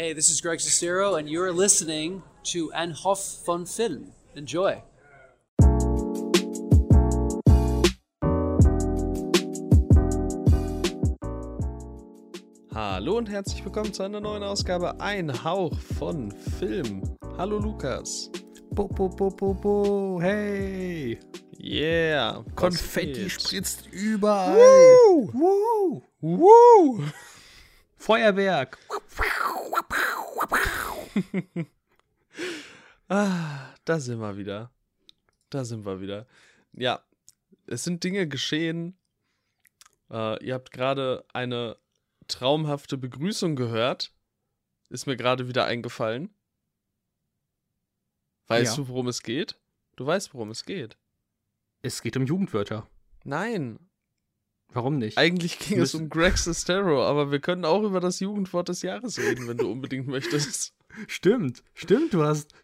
Hey, this is Greg Sestero, and you're listening to Ein Hoff von Film. Enjoy. Hallo und herzlich willkommen zu einer neuen Ausgabe Ein Hauch von Film. Hallo Lukas. Bo, bo, bo, bo, bo. Hey. Yeah. Konfetti spritzt überall. Woo! Woo. Woo! Feuerwerk. Ah, da sind wir wieder. Da sind wir wieder. Ja, es sind Dinge geschehen. Äh, ihr habt gerade eine traumhafte Begrüßung gehört. Ist mir gerade wieder eingefallen. Weißt Ja. du, worum es geht? Du weißt, worum es geht. Es geht um Jugendwörter. Nein, Warum nicht? eigentlich ging es um Greg Sestero, aber wir können auch über das Jugendwort des Jahres reden, wenn du unbedingt möchtest. Stimmt, stimmt, du hast.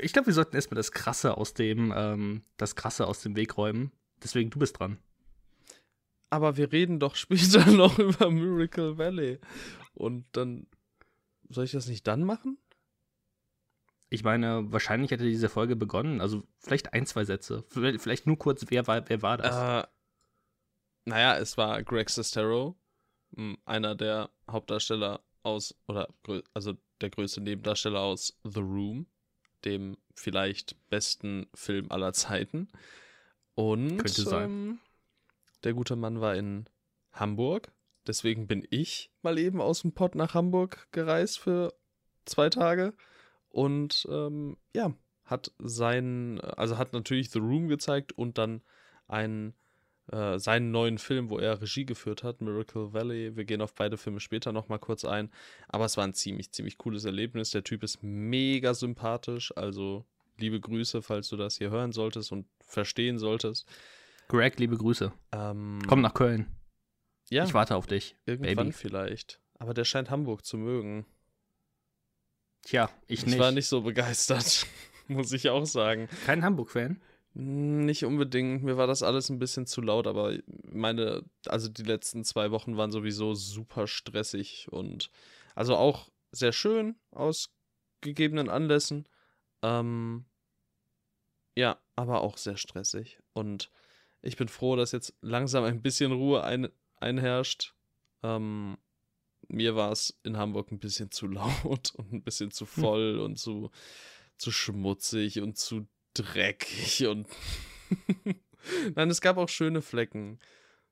Ich glaube, wir sollten erstmal das Krasse aus dem, ähm, das Krasse aus dem Weg räumen. Deswegen, du bist dran. Aber wir reden doch später noch über Miracle Valley. Und dann. Soll ich das nicht dann machen? Ich meine, wahrscheinlich hätte diese Folge begonnen. Also vielleicht ein, zwei Sätze. Vielleicht nur kurz, wer war, wer war das? Äh, naja, es war Greg Sestero, einer der Hauptdarsteller aus, oder also der größte Nebendarsteller aus The Room, dem vielleicht besten Film aller Zeiten. Und Könnte sein. Ähm, der gute Mann war in Hamburg. Deswegen bin ich mal eben aus dem Pott nach Hamburg gereist für zwei Tage. Und ähm, ja, hat seinen, also hat natürlich The Room gezeigt und dann einen, äh, seinen neuen Film, wo er Regie geführt hat, Miracle Valley. Wir gehen auf beide Filme später nochmal kurz ein. Aber es war ein ziemlich, ziemlich cooles Erlebnis. Der Typ ist mega sympathisch. Also liebe Grüße, falls du das hier hören solltest und verstehen solltest. Greg, liebe Grüße. Ähm, Komm nach Köln. ja, Ich warte auf dich. irgendwann Baby. vielleicht. Aber der scheint Hamburg zu mögen. Tja, ich Ich nicht. war nicht so begeistert, muss ich auch sagen. Kein Hamburg-Fan. Nicht unbedingt, mir war das alles ein bisschen zu laut, aber meine, also die letzten zwei Wochen waren sowieso super stressig und also auch sehr schön aus gegebenen Anlässen. Ähm, ja, aber auch sehr stressig. Und ich bin froh, dass jetzt langsam ein bisschen Ruhe ein, einherrscht. Ähm, mir war es in Hamburg ein bisschen zu laut und ein bisschen zu voll und zu, zu schmutzig und zu dreckig und nein, es gab auch schöne Flecken.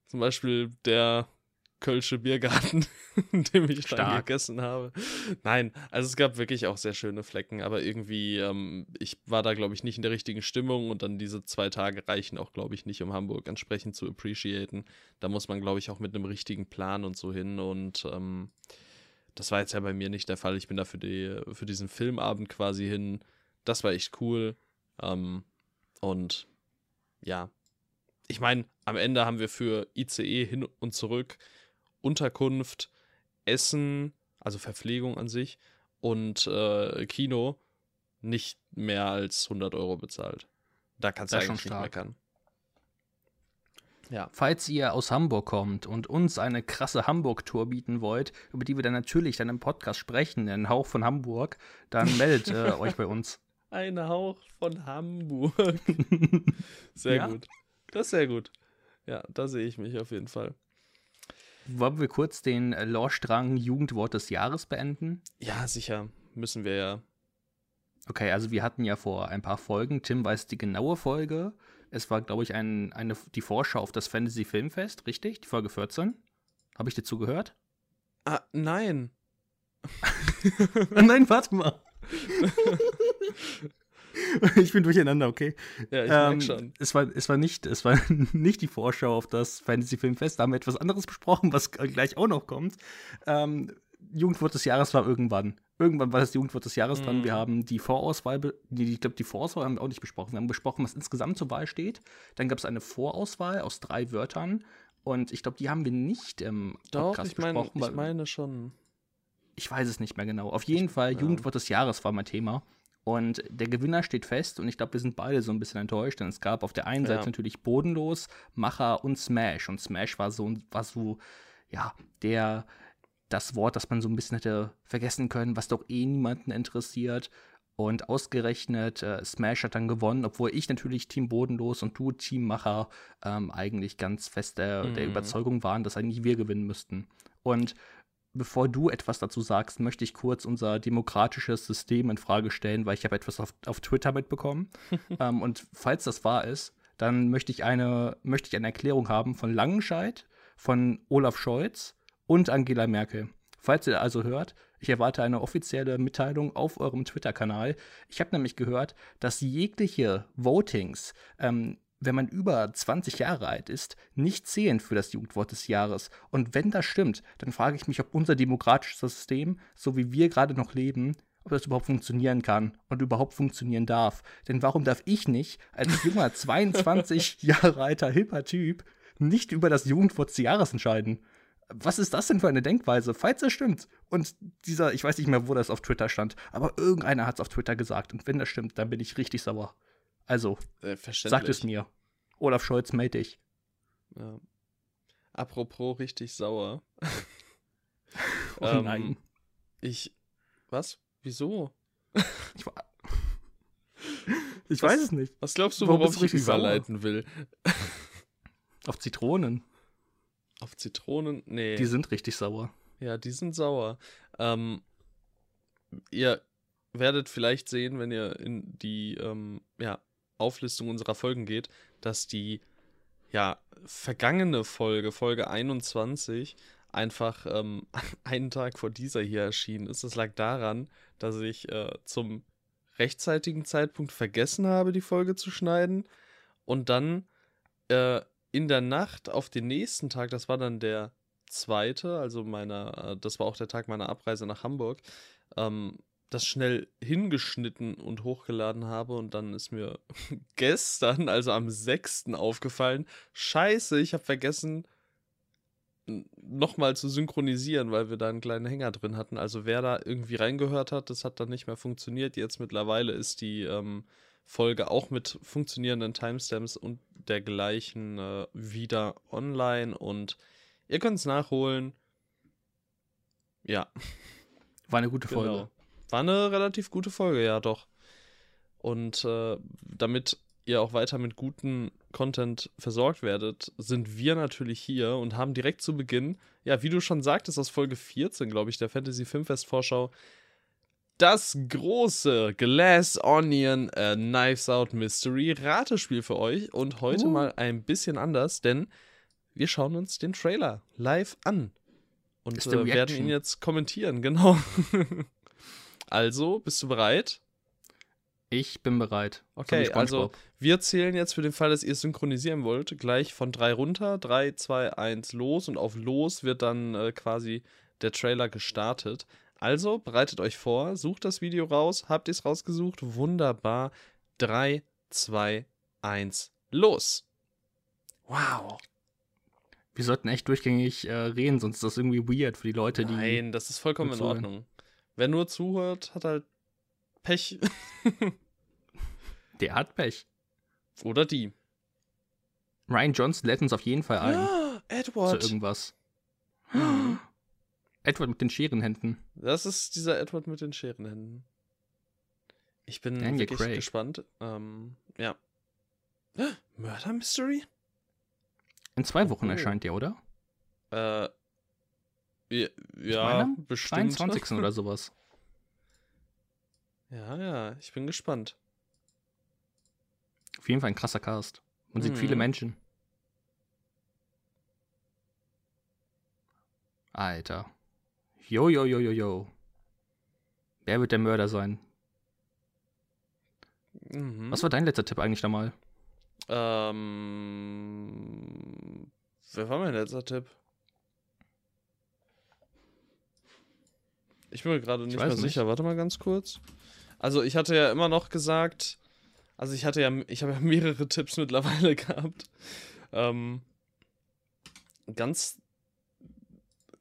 Zum Beispiel der Kölsche Biergarten, in dem ich dann Stark. gegessen habe. Nein, also es gab wirklich auch sehr schöne Flecken, aber irgendwie, ähm, ich war da, glaube ich, nicht in der richtigen Stimmung und dann diese zwei Tage reichen auch, glaube ich, nicht, um Hamburg entsprechend zu appreciaten. Da muss man, glaube ich, auch mit einem richtigen Plan und so hin und ähm, das war jetzt ja bei mir nicht der Fall. Ich bin da für, die, für diesen Filmabend quasi hin. Das war echt cool. Ähm, und ja, ich meine, am Ende haben wir für ICE hin und zurück Unterkunft, Essen, also Verpflegung an sich und äh, Kino nicht mehr als 100 Euro bezahlt. Da kannst du eigentlich schon nicht meckern. Ja, Falls ihr aus Hamburg kommt und uns eine krasse Hamburg-Tour bieten wollt, über die wir dann natürlich dann im Podcast sprechen, einen Hauch von Hamburg, dann meldet äh, euch bei uns. Ein Hauch von Hamburg. Sehr Ja. gut. Das ist sehr gut. Ja, da sehe ich mich auf jeden Fall. Wollen wir kurz den Lorstrang Jugendwort des Jahres beenden? Ja, sicher. Müssen wir ja. Okay, also wir hatten ja vor ein paar Folgen, Tim weiß die genaue Folge. Es war, glaube ich, ein, eine, die Vorschau auf das Fantasy Filmfest, richtig? Die Folge 14. Habe ich dir zugehört? Ah, nein. Nein, warte mal. ich bin durcheinander, okay. Ja, ich Ähm, merk schon. Es war, es war nicht, es war nicht die Vorschau auf das Fantasy Filmfest. Da haben wir etwas anderes besprochen, was gleich auch noch kommt. Ähm, Jugendwort des Jahres war irgendwann. Irgendwann war das Jugendwort des Jahres dran. Mhm. Wir haben die Vorauswahl, die, ich glaube, die Vorauswahl haben wir auch nicht besprochen. Wir haben besprochen, was insgesamt zur Wahl steht. Dann gab es eine Vorauswahl aus drei Wörtern. Und ich glaube, die haben wir nicht im Doch, Podcast ich meine, besprochen. ich meine schon. ich weiß es nicht mehr genau. Auf jeden Fall, ja. Jugendwort des Jahres war mein Thema. Und der Gewinner steht fest und ich glaube, wir sind beide so ein bisschen enttäuscht, denn es gab auf der einen Ja. Seite natürlich Bodenlos, Macher und Smash. Und Smash war so, war so ja, der das Wort, das man so ein bisschen hätte vergessen können, was doch eh niemanden interessiert. Und ausgerechnet äh, Smash hat dann gewonnen, obwohl ich natürlich Team Bodenlos und du Teammacher ähm, eigentlich ganz fest der, mhm. der Überzeugung waren, dass eigentlich wir gewinnen müssten. Und bevor du etwas dazu sagst, möchte ich kurz unser demokratisches System in Frage stellen, weil ich habe etwas auf, auf Twitter mitbekommen. ähm, und falls das wahr ist, dann möchte ich eine, möchte ich eine Erklärung haben von Langenscheid, von Olaf Scholz und Angela Merkel. Falls ihr also hört, ich erwarte eine offizielle Mitteilung auf eurem Twitter-Kanal. Ich habe nämlich gehört, dass jegliche Votings, ähm, wenn man über 20 Jahre alt ist, nicht zählen für das Jugendwort des Jahres. Und wenn das stimmt, dann frage ich mich, ob unser demokratisches System, so wie wir gerade noch leben, ob das überhaupt funktionieren kann und überhaupt funktionieren darf. Denn warum darf ich nicht als junger 22 Jahre alter hipper Typ nicht über das Jugendwort des Jahres entscheiden? was ist das denn für eine Denkweise? Falls es stimmt. Und dieser, ich weiß nicht mehr, wo das auf Twitter stand, aber irgendeiner hat es auf Twitter gesagt. Und wenn das stimmt, dann bin ich richtig sauer. Also, äh, sagt es mir. Olaf Scholz, melde dich. Ja. Apropos richtig sauer. oh ähm, nein. Ich. Was? Wieso? ich, ich weiß es nicht. Was glaubst du, worauf ich überleiten sauer? will? Auf Zitronen. Auf Zitronen? Nee. Die sind richtig sauer. Ja, die sind sauer. Ähm, ihr werdet vielleicht sehen, wenn ihr in die ähm, ja, Auflistung unserer Folgen geht, dass die ja, vergangene Folge, Folge 21, einfach ähm, einen Tag vor dieser hier erschienen ist. Das lag daran, dass ich äh, zum rechtzeitigen Zeitpunkt vergessen habe, die Folge zu schneiden und dann äh, in der Nacht auf den nächsten Tag, das war dann der zweite, also meiner, äh, das war auch der Tag meiner Abreise nach Hamburg, ähm, das schnell hingeschnitten und hochgeladen habe und dann ist mir gestern, also am 6. aufgefallen, scheiße, ich habe vergessen nochmal zu synchronisieren, weil wir da einen kleinen Hänger drin hatten. Also wer da irgendwie reingehört hat, das hat dann nicht mehr funktioniert. Jetzt mittlerweile ist die ähm, Folge auch mit funktionierenden Timestamps und dergleichen äh, wieder online und ihr könnt es nachholen. Ja. War eine gute Folge. Genau. War eine relativ gute Folge, ja, doch. Und äh, damit ihr auch weiter mit gutem Content versorgt werdet, sind wir natürlich hier und haben direkt zu Beginn, ja, wie du schon sagtest, aus Folge 14, glaube ich, der Fantasy Filmfest Vorschau, das große Glass Onion äh, Knives Out Mystery Ratespiel für euch und heute uh. mal ein bisschen anders, denn wir schauen uns den Trailer live an und äh, werden ihn jetzt kommentieren, genau. Also, bist du bereit? Ich bin bereit. Okay, also wir zählen jetzt für den Fall, dass ihr es synchronisieren wollt, gleich von drei runter. Drei, zwei, eins, los. Und auf los wird dann äh, quasi der Trailer gestartet. Also bereitet euch vor, sucht das Video raus. Habt ihr es rausgesucht? Wunderbar. 3, 2, 1, los. Wow. Wir sollten echt durchgängig äh, reden, sonst ist das irgendwie weird für die Leute, die. Nein, das ist vollkommen in Ordnung. Wer nur zuhört, hat halt Pech. Der hat Pech. Oder die. Ryan Johnson lädt uns auf jeden Fall ein. Ja, Edward. Zu irgendwas. Edward mit den Scherenhänden. Das ist dieser Edward mit den Scherenhänden. Ich bin Daniel wirklich Craig. gespannt. Ähm, ja. Murder Mystery? In zwei Wochen oh. erscheint der, oder? Äh, ja, ja bestimmt. 22. oder sowas. Ja, ja, ich bin gespannt. Auf jeden Fall ein krasser Cast. Man sieht viele mhm. Menschen. Alter. Jo, jo, jo, jo, jo. Wer wird der Mörder sein? Mhm. Was war dein letzter Tipp eigentlich nochmal? Ähm. Wer war mein letzter Tipp? Ich bin mir gerade nicht mehr nicht. sicher. Warte mal ganz kurz. Also, ich hatte ja immer noch gesagt. Also, ich hatte ja. Ich habe ja mehrere Tipps mittlerweile gehabt. Ähm. Ganz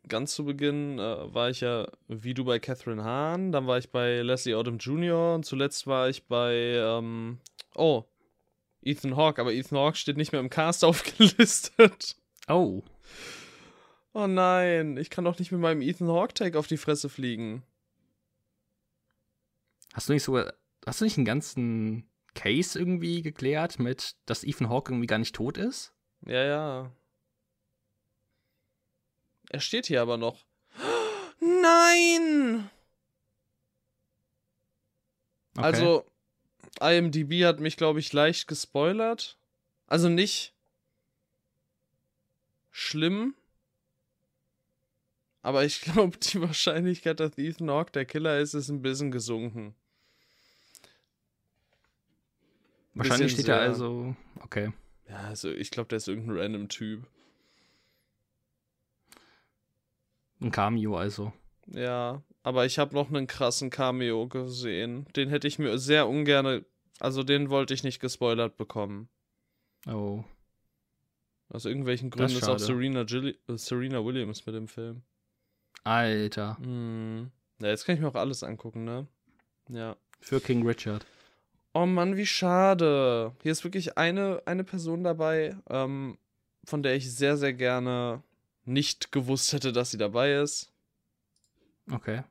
ganz zu Beginn äh, war ich ja wie du bei Catherine Hahn, dann war ich bei Leslie Odom Jr. und zuletzt war ich bei, ähm, oh, Ethan Hawke, aber Ethan Hawke steht nicht mehr im Cast aufgelistet. Oh. Oh nein, ich kann doch nicht mit meinem Ethan Hawke-Tag auf die Fresse fliegen. Hast du nicht sogar, hast du nicht einen ganzen Case irgendwie geklärt mit, dass Ethan Hawke irgendwie gar nicht tot ist? Ja, ja. Er steht hier aber noch. Nein! Okay. Also, IMDb hat mich, glaube ich, leicht gespoilert. Also nicht schlimm. Aber ich glaube, die Wahrscheinlichkeit, dass Ethan Hawke der Killer ist, ist ein bisschen gesunken. Wahrscheinlich bisschen steht er also. Okay. Ja, also ich glaube, der ist irgendein random Typ. Ein Cameo also. Ja, aber ich habe noch einen krassen Cameo gesehen. Den hätte ich mir sehr ungern, also den wollte ich nicht gespoilert bekommen. Oh. Aus irgendwelchen Gründen ist auch schade. Serena, Gilli äh, Serena Williams mit dem Film. Alter. Hm. Ja, jetzt kann ich mir auch alles angucken, ne? Ja. Für King Richard. Oh Mann, wie schade. Hier ist wirklich eine, eine Person dabei, ähm, von der ich sehr, sehr gerne nicht gewusst hätte, dass sie dabei ist. Okay.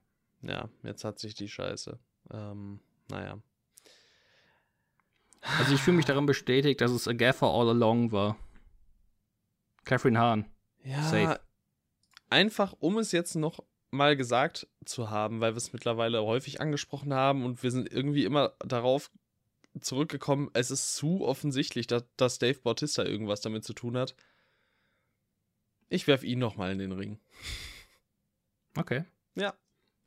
Ja, jetzt hat sich die Scheiße. Ähm, naja. Also ich fühle mich darin bestätigt, dass es Agatha All Along war. Catherine Hahn. Ja, Safe. Einfach um es jetzt noch mal gesagt zu haben, weil wir es mittlerweile häufig angesprochen haben und wir sind irgendwie immer darauf zurückgekommen, es ist zu offensichtlich, dass, dass Dave Bautista irgendwas damit zu tun hat. Ich werf ihn noch mal in den Ring. Okay. Ja,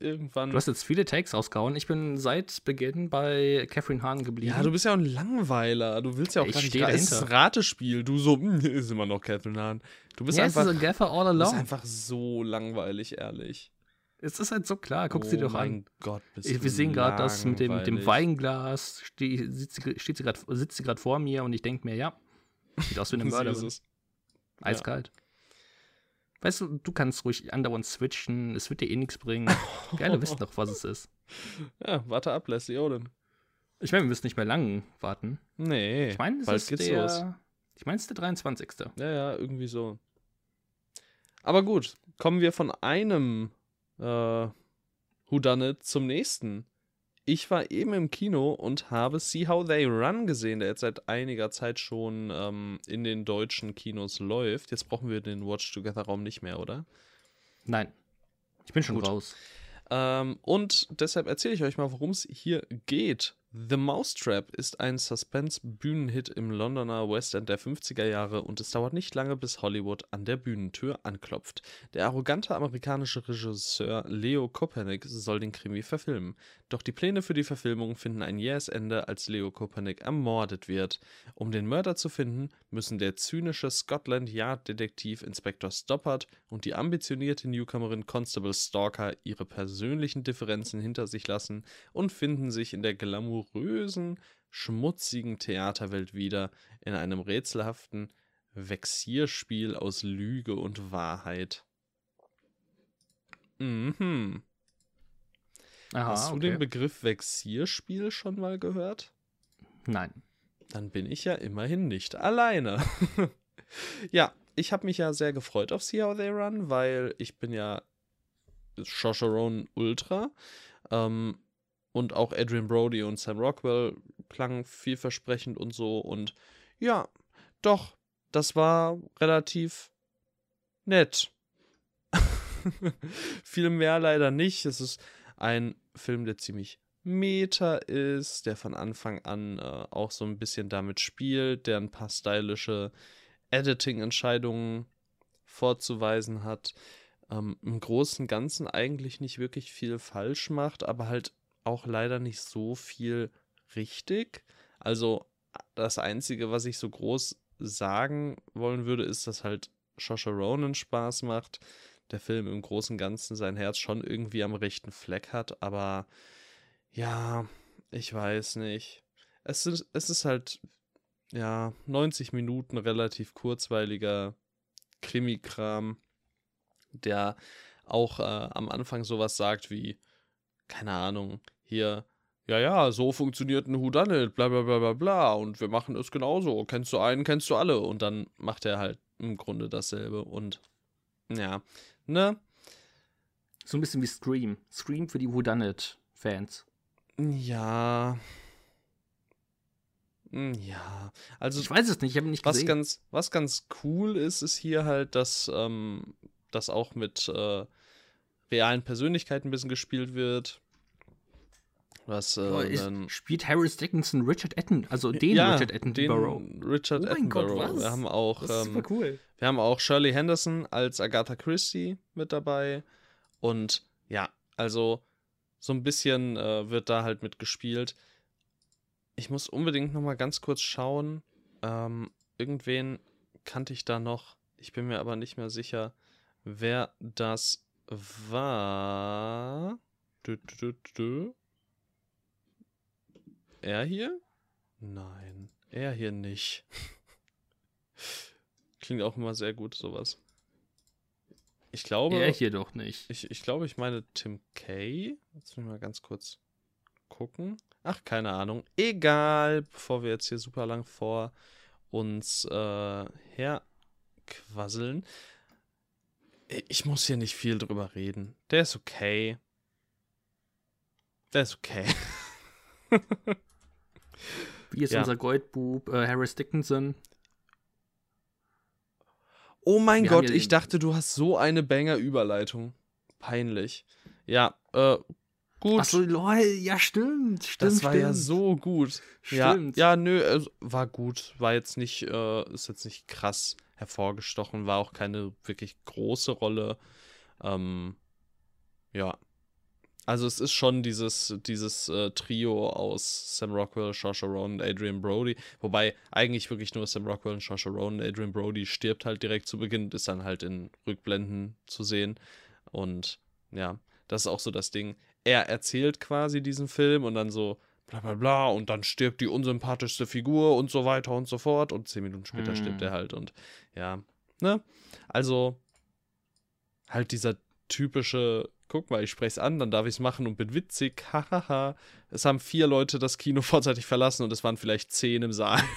irgendwann. Du hast jetzt viele Takes rausgehauen. Ich bin seit Beginn bei Catherine Hahn geblieben. ja, du bist ja auch ein Langweiler. Du willst ja auch Ich gar nicht ra- Es ist ein dahinter. Ratespiel. Du so, hm, ist immer noch Catherine Hahn. Du bist ja, es einfach, ist Agatha All du bist Along. einfach so langweilig, ehrlich. Es ist halt so klar. Guck oh sie doch mein an. Gott, bist Ich, wir sehen gerade das mit dem, mit dem. Weinglas. Ste sitzt sie, steht sitzt sie gerade vor mir und ich denke mir, ja, sieht aus wie eine Mörderin. es. Eiskalt. Weißt du, du kannst ruhig andauernd switchen. Es wird dir eh nichts bringen. Wir alle wissen doch, was es ist. Ja, warte ab, Leslie Odin. Ich meine, wir müssen nicht mehr lang warten. Nee, Ich meine, es ist geht's der. los. Ich meine, es ist der 23. Ja, ja, irgendwie so. Aber gut, kommen wir von einem äh, Whodunit zum nächsten. Ich war eben im Kino und habe See How They Run gesehen, der jetzt seit einiger Zeit schon ähm, in den deutschen Kinos läuft. Jetzt brauchen wir den Watch Together Raum nicht mehr, oder? Nein. Ich bin schon Gut. raus. Ähm, und deshalb erzähle ich euch mal, worum es hier geht. The Mousetrap ist ein Suspense-Bühnenhit im Londoner West End der 50er Jahre und es dauert nicht lange, bis Hollywood an der Bühnentür anklopft. Der arrogante amerikanische Regisseur Leo Kopernik soll den Krimi verfilmen. Doch die Pläne für die Verfilmung finden ein jähes Ende, als Leo Kopernik ermordet wird. Um den Mörder zu finden, müssen der zynische Scotland Yard-Detektiv Inspektor Stoppard und die ambitionierte Newcomerin Constable Stalker ihre persönlichen Differenzen hinter sich lassen und finden sich in der glamourösen, schmutzigen Theaterwelt wieder, in einem rätselhaften Vexierspiel aus Lüge und Wahrheit. Mhm. Aha, Hast du okay. den Begriff Vexierspiel schon mal gehört? Nein. Dann bin ich ja immerhin nicht alleine. ja, ich habe mich ja sehr gefreut auf See How They Run, weil ich bin ja Shosharon Ultra. Ähm, und auch Adrian Brody und Sam Rockwell klangen vielversprechend und so. Und ja, doch, das war relativ nett. Viel mehr leider nicht. Es ist ein Film, der ziemlich meta ist, der von Anfang an äh, auch so ein bisschen damit spielt, der ein paar stylische Editing-Entscheidungen vorzuweisen hat. Ähm, Im Großen und Ganzen eigentlich nicht wirklich viel falsch macht, aber halt auch leider nicht so viel richtig. Also das Einzige, was ich so groß sagen wollen würde, ist, dass halt Shosha Ronan Spaß macht. Der Film im Großen und Ganzen sein Herz schon irgendwie am rechten Fleck hat, aber ja, ich weiß nicht. Es ist, es ist halt, ja, 90 Minuten relativ kurzweiliger Krimi-Kram, der auch äh, am Anfang sowas sagt wie, keine Ahnung, hier, ja, ja, so funktioniert ein Whodunit, bla bla bla bla bla, und wir machen es genauso. Kennst du einen, kennst du alle. Und dann macht er halt im Grunde dasselbe. Und Ja, ne? So ein bisschen wie Scream. Scream für die Whodunit-Fans. Ja. Hm, Ja, also Ich weiß es nicht, ich habe nicht was gesehen. ganz, was ganz cool ist, ist hier halt, dass ähm, das auch mit äh, realen Persönlichkeiten ein bisschen gespielt wird. Was äh, ist, spielt Harris Dickinson Richard Attenborough, also den ja, Richard Attenborough. den Richard Oh mein Gott, Attenborough. was? Wir haben auch Das ist ähm, super cool. Wir haben auch Shirley Henderson als Agatha Christie mit dabei. Und ja, also so ein bisschen äh, wird da halt mitgespielt. Ich muss unbedingt noch mal ganz kurz schauen. Ähm, irgendwen kannte ich da noch. Ich bin mir aber nicht mehr sicher, wer das war. Er hier? Nein, er hier nicht. Klingt auch immer sehr gut, sowas. Ich glaube, Er hier doch nicht. ich, ich glaube, ich meine Tim Kay. Jetzt muss ich mal ganz kurz gucken. Ach, keine Ahnung. Egal, bevor wir jetzt hier super lang vor uns äh, herquasseln. Ich muss hier nicht viel drüber reden. Der ist okay. Der ist okay. Wie ist Ja. unser Goldbub äh, Harris Dickinson? Oh mein Wir Gott, ich dachte, du hast so eine Banger-Überleitung. Peinlich. Ja, äh, gut. Achso, lol, ja, stimmt. Stimmt, das war stimmt. ja so gut. Stimmt. Ja, ja, nö, äh, war gut. War jetzt nicht, äh, ist jetzt nicht krass hervorgestochen, war auch keine wirklich große Rolle. Ähm, ja. Also es ist schon dieses, dieses äh, Trio aus Sam Rockwell, Saoirse Ronan und Adrian Brody. Wobei eigentlich wirklich nur Sam Rockwell und Saoirse Ronan. Adrian Brody stirbt halt direkt zu Beginn, ist dann halt in Rückblenden zu sehen. Und ja, das ist auch so das Ding. Er erzählt quasi diesen Film und dann so bla bla bla und dann stirbt die unsympathischste Figur und so weiter und so fort. Und zehn Minuten später Hm. stirbt er halt und ja, ne? Also halt dieser typische, guck mal, ich spreche es an, dann darf ich es machen und bin witzig, hahaha. es haben vier Leute das Kino vorzeitig verlassen und es waren vielleicht zehn im Saal.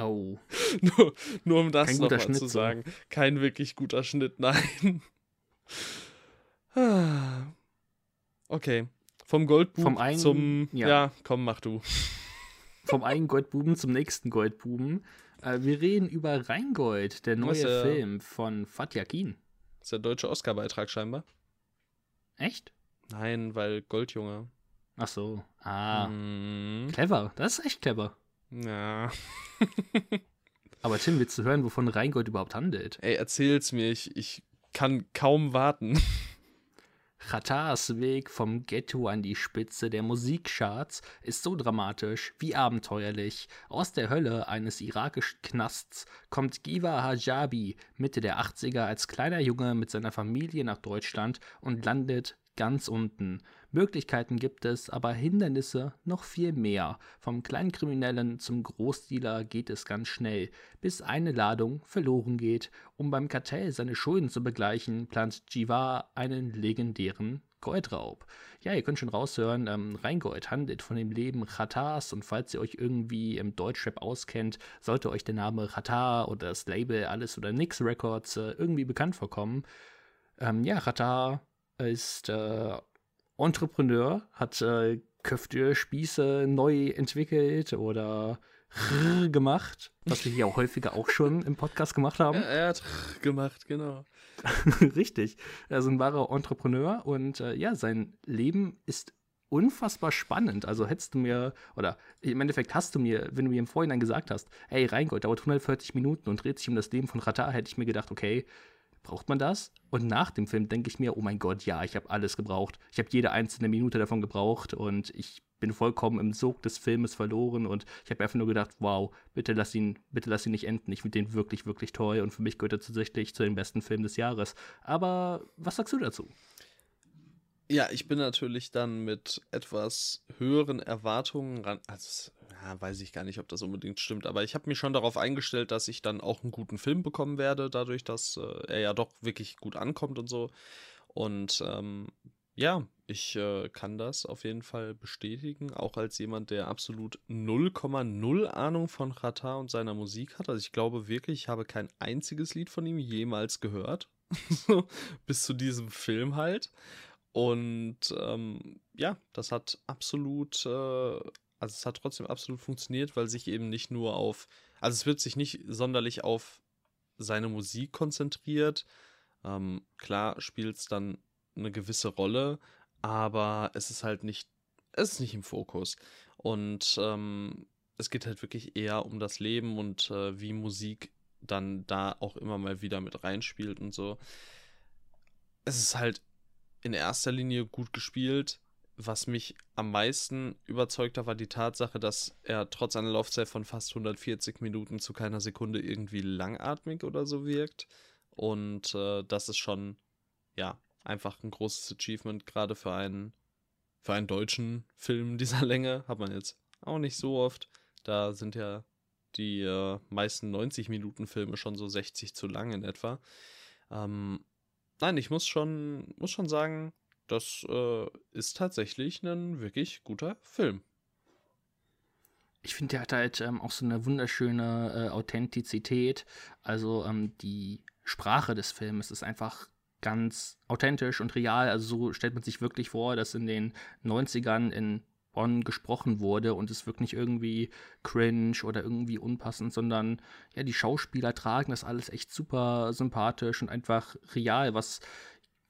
Oh. nur, nur um das nochmal zu sagen. Kein wirklich guter Schnitt, nein. Okay. Vom Goldbuch Vom einen- zum. Ja. ja. komm, mach du. Vom einen Goldbuben zum nächsten Goldbuben. Äh, wir reden über Rheingold, der neue äh, Film von Fatih Akin. ist der deutsche Oscar-Beitrag scheinbar. Echt? Nein, weil Goldjunge. Ach so. Ah. Hm, Clever. Das ist echt clever. ja. Aber Tim, willst du hören, wovon Rheingold überhaupt handelt? Ey, erzähl's mir. Ich, ich kann kaum warten. Chatars Weg vom Ghetto an die Spitze der Musikcharts ist so dramatisch wie abenteuerlich. Aus der Hölle eines irakischen Knasts kommt Giva Hajabi Mitte der 80er als kleiner Junge mit seiner Familie nach Deutschland und landet ganz unten. Möglichkeiten gibt es, aber Hindernisse noch viel mehr. Vom Kleinkriminellen zum Großdealer geht es ganz schnell, bis eine Ladung verloren geht. Um beim Kartell seine Schulden zu begleichen, plant Jiva einen legendären Goldraub. Ja, ihr könnt schon raushören, ähm, Rheingold handelt von dem Leben Chatars und falls ihr euch irgendwie im Deutschrap auskennt, sollte euch der Name Chatar oder das Label Alles oder Nix Records äh, irgendwie bekannt vorkommen. Ähm, ja, Chatar ist äh, Entrepreneur, hat äh, Köfte, Spieße neu entwickelt oder gemacht, was wir hier auch häufiger auch schon im Podcast gemacht haben. er, hat gemacht, genau. Richtig. Er ist ein wahrer Entrepreneur und äh, ja, sein Leben ist unfassbar spannend. Also hättest du mir, oder im Endeffekt hast du mir, wenn du mir im Vorhinein gesagt hast, ey, Rheingold dauert 140 Minuten und dreht sich um das Leben von Rata, hätte ich mir gedacht, okay, braucht man das? Und nach dem Film denke ich mir, oh mein Gott, ja, ich habe alles gebraucht. Ich habe jede einzelne Minute davon gebraucht und ich bin vollkommen im Sog des Filmes verloren und ich habe einfach nur gedacht, wow, bitte lass ihn, bitte lass ihn nicht enden. Ich finde den wirklich, wirklich toll und für mich gehört er tatsächlich zu den besten Filmen des Jahres. Aber was sagst du dazu? Ja, ich bin natürlich dann mit etwas höheren Erwartungen ran. Also, ja, weiß ich gar nicht, ob das unbedingt stimmt, aber ich habe mich schon darauf eingestellt, dass ich dann auch einen guten Film bekommen werde, dadurch, dass äh, er ja doch wirklich gut ankommt und so. Und ähm, ja, ich äh, kann das auf jeden Fall bestätigen, auch als jemand, der absolut 0,0 Ahnung von Chata und seiner Musik hat. Also ich glaube wirklich, ich habe kein einziges Lied von ihm jemals gehört. bis zu diesem Film halt. Und ähm, ja, das hat absolut, äh, also es hat trotzdem absolut funktioniert, weil sich eben nicht nur auf, also es wird sich nicht sonderlich auf seine Musik konzentriert. Ähm, klar spielt es dann eine gewisse Rolle, aber es ist halt nicht, es ist nicht im Fokus. Und ähm, es geht halt wirklich eher um das Leben und äh, wie Musik dann da auch immer mal wieder mit reinspielt und so. Es ist halt in erster Linie gut gespielt. Was mich am meisten überzeugt hat, war die Tatsache, dass er trotz einer Laufzeit von fast 140 Minuten zu keiner Sekunde irgendwie langatmig oder so wirkt. Und äh, das ist schon, ja, einfach ein großes Achievement, gerade für einen, für einen deutschen Film dieser Länge. Hat man jetzt auch nicht so oft. Da sind ja die äh, meisten 90-Minuten-Filme schon so 60 zu lang in etwa. Ähm, nein, ich muss schon, muss schon sagen, das äh, ist tatsächlich ein wirklich guter Film. Ich finde, der hat halt ähm, auch so eine wunderschöne äh, Authentizität. Also ähm, die Sprache des Films ist einfach ganz authentisch und real. Also so stellt man sich wirklich vor, dass in den 90ern in Bonn gesprochen wurde und es wirkt nicht irgendwie cringe oder irgendwie unpassend, sondern ja, die Schauspieler tragen das alles echt super sympathisch und einfach real, was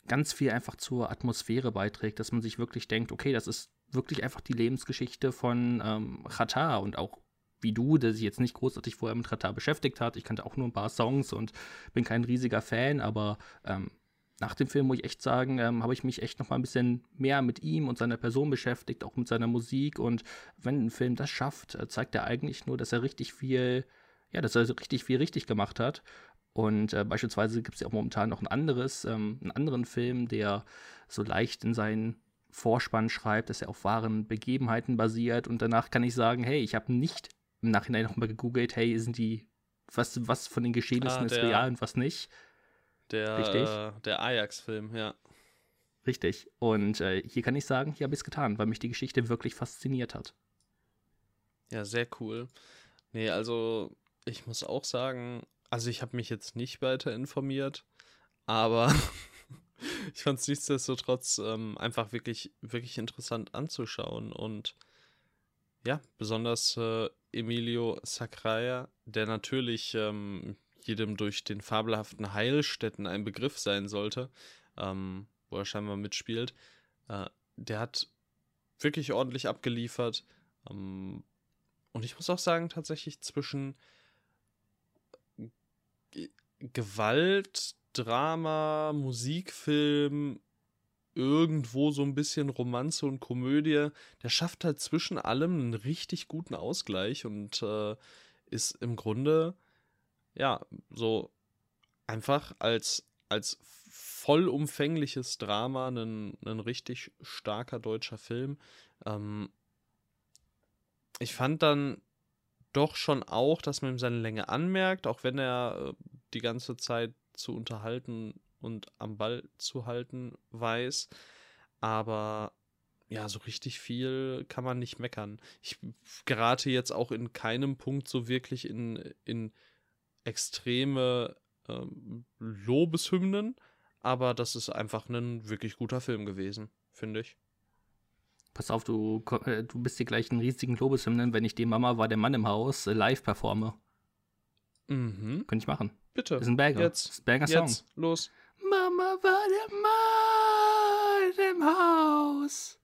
ganz viel einfach zur Atmosphäre beiträgt, dass man sich wirklich denkt, okay, das ist wirklich einfach die Lebensgeschichte von ähm, und auch wie du, der sich jetzt nicht großartig vorher mit Qatar beschäftigt hat. Ich kannte auch nur ein paar Songs und bin kein riesiger Fan, aber ähm, nach dem Film muss ich echt sagen, ähm, habe ich mich echt noch mal ein bisschen mehr mit ihm und seiner Person beschäftigt, auch mit seiner Musik. Und wenn ein Film das schafft, äh, zeigt er eigentlich nur, dass er richtig viel, ja, dass er richtig viel richtig gemacht hat. Und äh, beispielsweise gibt es ja auch momentan noch ein anderes, ähm, einen anderen Film, der so leicht in seinen Vorspann schreibt, dass er auf wahren Begebenheiten basiert. Und danach kann ich sagen, hey, ich habe nicht im Nachhinein noch mal gegoogelt, hey, sind die, was, was von den Geschehnissen ah, ist real und was nicht. Der, Äh, der Ajax-Film, ja. Richtig. Und äh, hier kann ich sagen, hier habe ich es getan, weil mich die Geschichte wirklich fasziniert hat. Ja, sehr cool. Nee, also ich muss auch sagen, also ich habe mich jetzt nicht weiter informiert, aber ich fand es nichtsdestotrotz ähm, einfach wirklich, wirklich interessant anzuschauen. Und ja, besonders äh, Emilio Sacraia, der natürlich ähm, jedem durch den fabelhaften Heilstätten ein Begriff sein sollte, ähm, wo er scheinbar mitspielt, äh, der hat wirklich ordentlich abgeliefert. Ähm, und ich muss auch sagen, tatsächlich zwischen Gewalt, Drama, Musikfilm, irgendwo so ein bisschen Romanze und Komödie, der schafft halt zwischen allem einen richtig guten Ausgleich und äh, ist im Grunde ja, so einfach als, als vollumfängliches Drama ein, ein richtig starker deutscher Film. Ähm, ich fand dann doch schon auch, dass man ihm seine Länge anmerkt, auch wenn er äh, die ganze Zeit zu unterhalten und am Ball zu halten weiß. Aber ja, so richtig viel kann man nicht meckern. Ich gerate jetzt auch in keinem Punkt so wirklich in, in extreme ähm, Lobeshymnen, aber das ist einfach ein wirklich guter Film gewesen, finde ich. Pass auf, du, äh, du bist dir gleich einen riesigen Lobeshymnen, wenn ich die Mama war der Mann im Haus äh, live performe. Mhm. Könnte ich machen. Bitte. ist ein Banger. Jetzt. ist ein Banger-Song. Jetzt. Los. Mama war der Mann im Haus.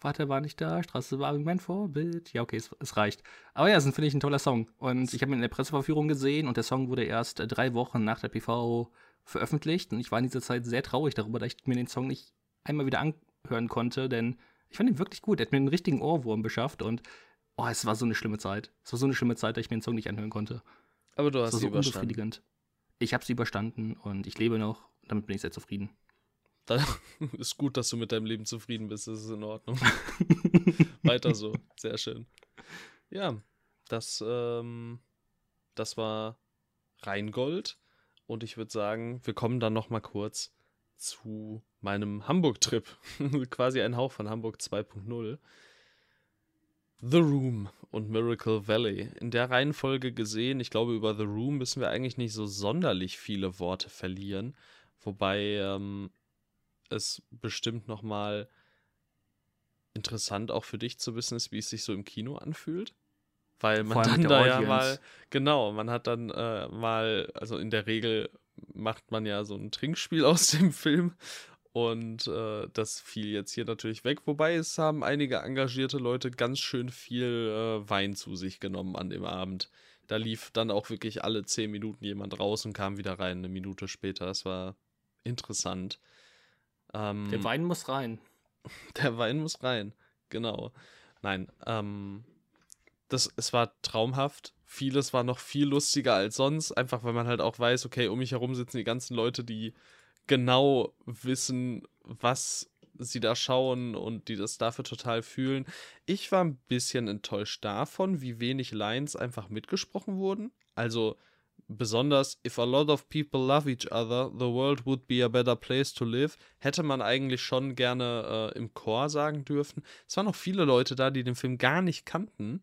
Vater war nicht da, Straße war mein Vorbild. Ja, okay, es, es reicht. Aber ja, es ist, finde ich, ein toller Song. Und ich habe ihn in der Presseverführung gesehen und der Song wurde erst äh, drei Wochen nach der PV veröffentlicht. Und ich war in dieser Zeit sehr traurig darüber, dass ich mir den Song nicht einmal wieder anhören konnte, denn ich fand ihn wirklich gut. Er hat mir einen richtigen Ohrwurm beschafft und oh, es war so eine schlimme Zeit. Es war so eine schlimme Zeit, dass ich mir den Song nicht anhören konnte. Aber du hast es war so überstanden. unbefriedigend. Ich habe sie überstanden und ich lebe noch. Damit bin ich sehr zufrieden. Dann ist gut, dass du mit deinem Leben zufrieden bist. Das ist in Ordnung. Weiter so. Sehr schön. Ja, das, ähm, das war Rheingold. Und ich würde sagen, wir kommen dann noch mal kurz zu meinem Hamburg-Trip. Quasi ein Hauch von Hamburg 2.0. The Room und Miracle Valley. In der Reihenfolge gesehen, ich glaube, über The Room müssen wir eigentlich nicht so sonderlich viele Worte verlieren. Wobei ähm, es bestimmt nochmal interessant auch für dich zu wissen ist, wie es sich so im Kino anfühlt. Weil man dann da Audience. ja mal, genau, man hat dann äh, mal, also in der Regel macht man ja so ein Trinkspiel aus dem Film und äh, das fiel jetzt hier natürlich weg. Wobei es haben einige engagierte Leute ganz schön viel äh, Wein zu sich genommen an dem Abend. Da lief dann auch wirklich alle zehn Minuten jemand raus und kam wieder rein, eine Minute später. Das war interessant. Ähm, der Wein muss rein. Der Wein muss rein, genau. Nein, ähm, das, es war traumhaft. Vieles war noch viel lustiger als sonst, einfach weil man halt auch weiß, okay, um mich herum sitzen die ganzen Leute, die genau wissen, was sie da schauen und die das dafür total fühlen. Ich war ein bisschen enttäuscht davon, wie wenig Lines einfach mitgesprochen wurden. Also besonders if a lot of people love each other, the world would be a better place to live, hätte man eigentlich schon gerne äh, im Chor sagen dürfen. Es waren noch viele Leute da, die den Film gar nicht kannten.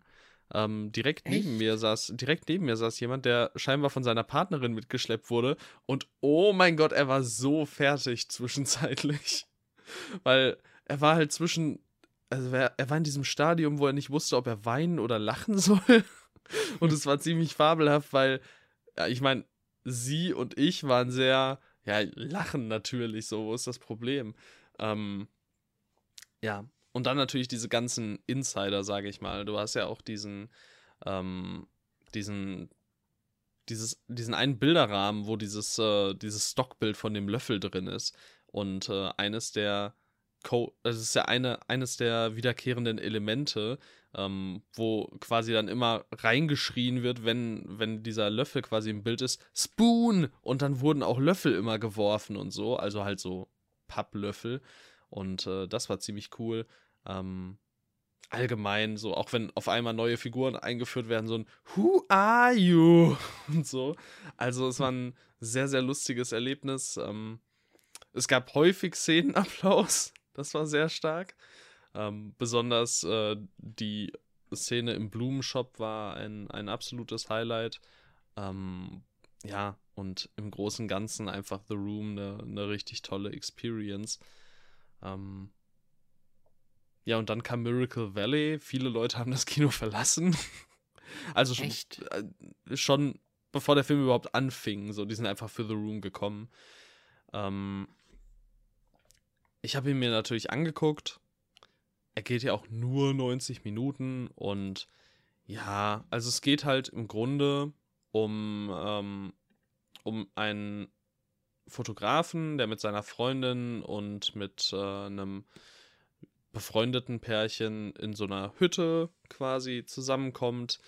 Ähm, direkt Echt? neben mir saß, direkt neben mir saß jemand, der scheinbar von seiner Partnerin mitgeschleppt wurde. Und oh mein Gott, er war so fertig zwischenzeitlich. Weil er war halt zwischen, also er, er war in diesem Stadium, wo er nicht wusste, ob er weinen oder lachen soll. Und es war ziemlich fabelhaft, weil, ja, ich meine, sie und ich waren sehr, ja, lachen natürlich, so, wo ist das Problem? Ähm, ja, und dann natürlich diese ganzen Insider, sage ich mal. Du hast ja auch diesen, ähm, diesen, dieses, diesen einen Bilderrahmen, wo dieses, äh, dieses Stockbild von dem Löffel drin ist. Und äh, eines der Co das ist ja eine, eines der wiederkehrenden Elemente, ähm, wo quasi dann immer reingeschrien wird, wenn, wenn dieser Löffel quasi im Bild ist, Spoon! Und dann wurden auch Löffel immer geworfen und so, also halt so Papplöffel. Und äh, das war ziemlich cool. Ähm, allgemein, so, auch wenn auf einmal neue Figuren eingeführt werden, so ein Who are you? und so. Also es war ein sehr, sehr lustiges Erlebnis. Ähm, es gab häufig Szenenapplaus. Das war sehr stark. Ähm, besonders äh, die Szene im Blumenshop war ein, ein absolutes Highlight. Ähm, ja, und im Großen und Ganzen einfach The Room eine, eine richtig tolle Experience. Ähm, ja, und dann kam Miracle Valley. Viele Leute haben das Kino verlassen. also schon, äh, schon bevor der Film überhaupt anfing. So, die sind einfach für The Room gekommen. Ähm, ich habe ihn mir natürlich angeguckt. Er geht ja auch nur 90 Minuten und ja, also es geht halt im Grunde um, ähm, um einen Fotografen, der mit seiner Freundin und mit äh, einem befreundeten Pärchen in so einer Hütte quasi zusammenkommt.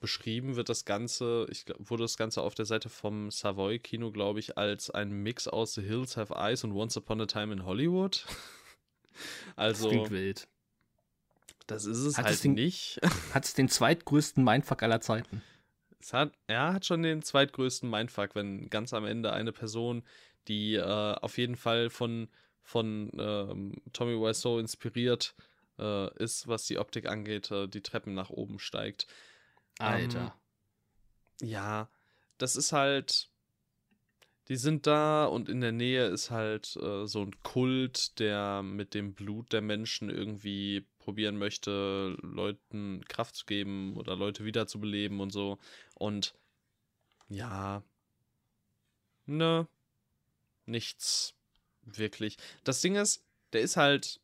Beschrieben wird das Ganze, ich wurde das Ganze auf der Seite vom Savoy Kino, glaube ich, als ein Mix aus The Hills Have Eyes und Once Upon a Time in Hollywood. also. Das klingt wild. Das ist es hat halt es den, nicht. Hat es den zweitgrößten Mindfuck aller Zeiten? Es hat, er hat schon den zweitgrößten Mindfuck, wenn ganz am Ende eine Person, die äh, auf jeden Fall von von ähm, Tommy Wiseau inspiriert äh, ist, was die Optik angeht, äh, die Treppen nach oben steigt. Alter. Ähm, ja, das ist halt. Die sind da und in der Nähe ist halt äh, so ein Kult, der mit dem Blut der Menschen irgendwie probieren möchte, Leuten Kraft zu geben oder Leute wiederzubeleben und so. Und ja, ne, nichts wirklich. Das Ding ist, der ist halt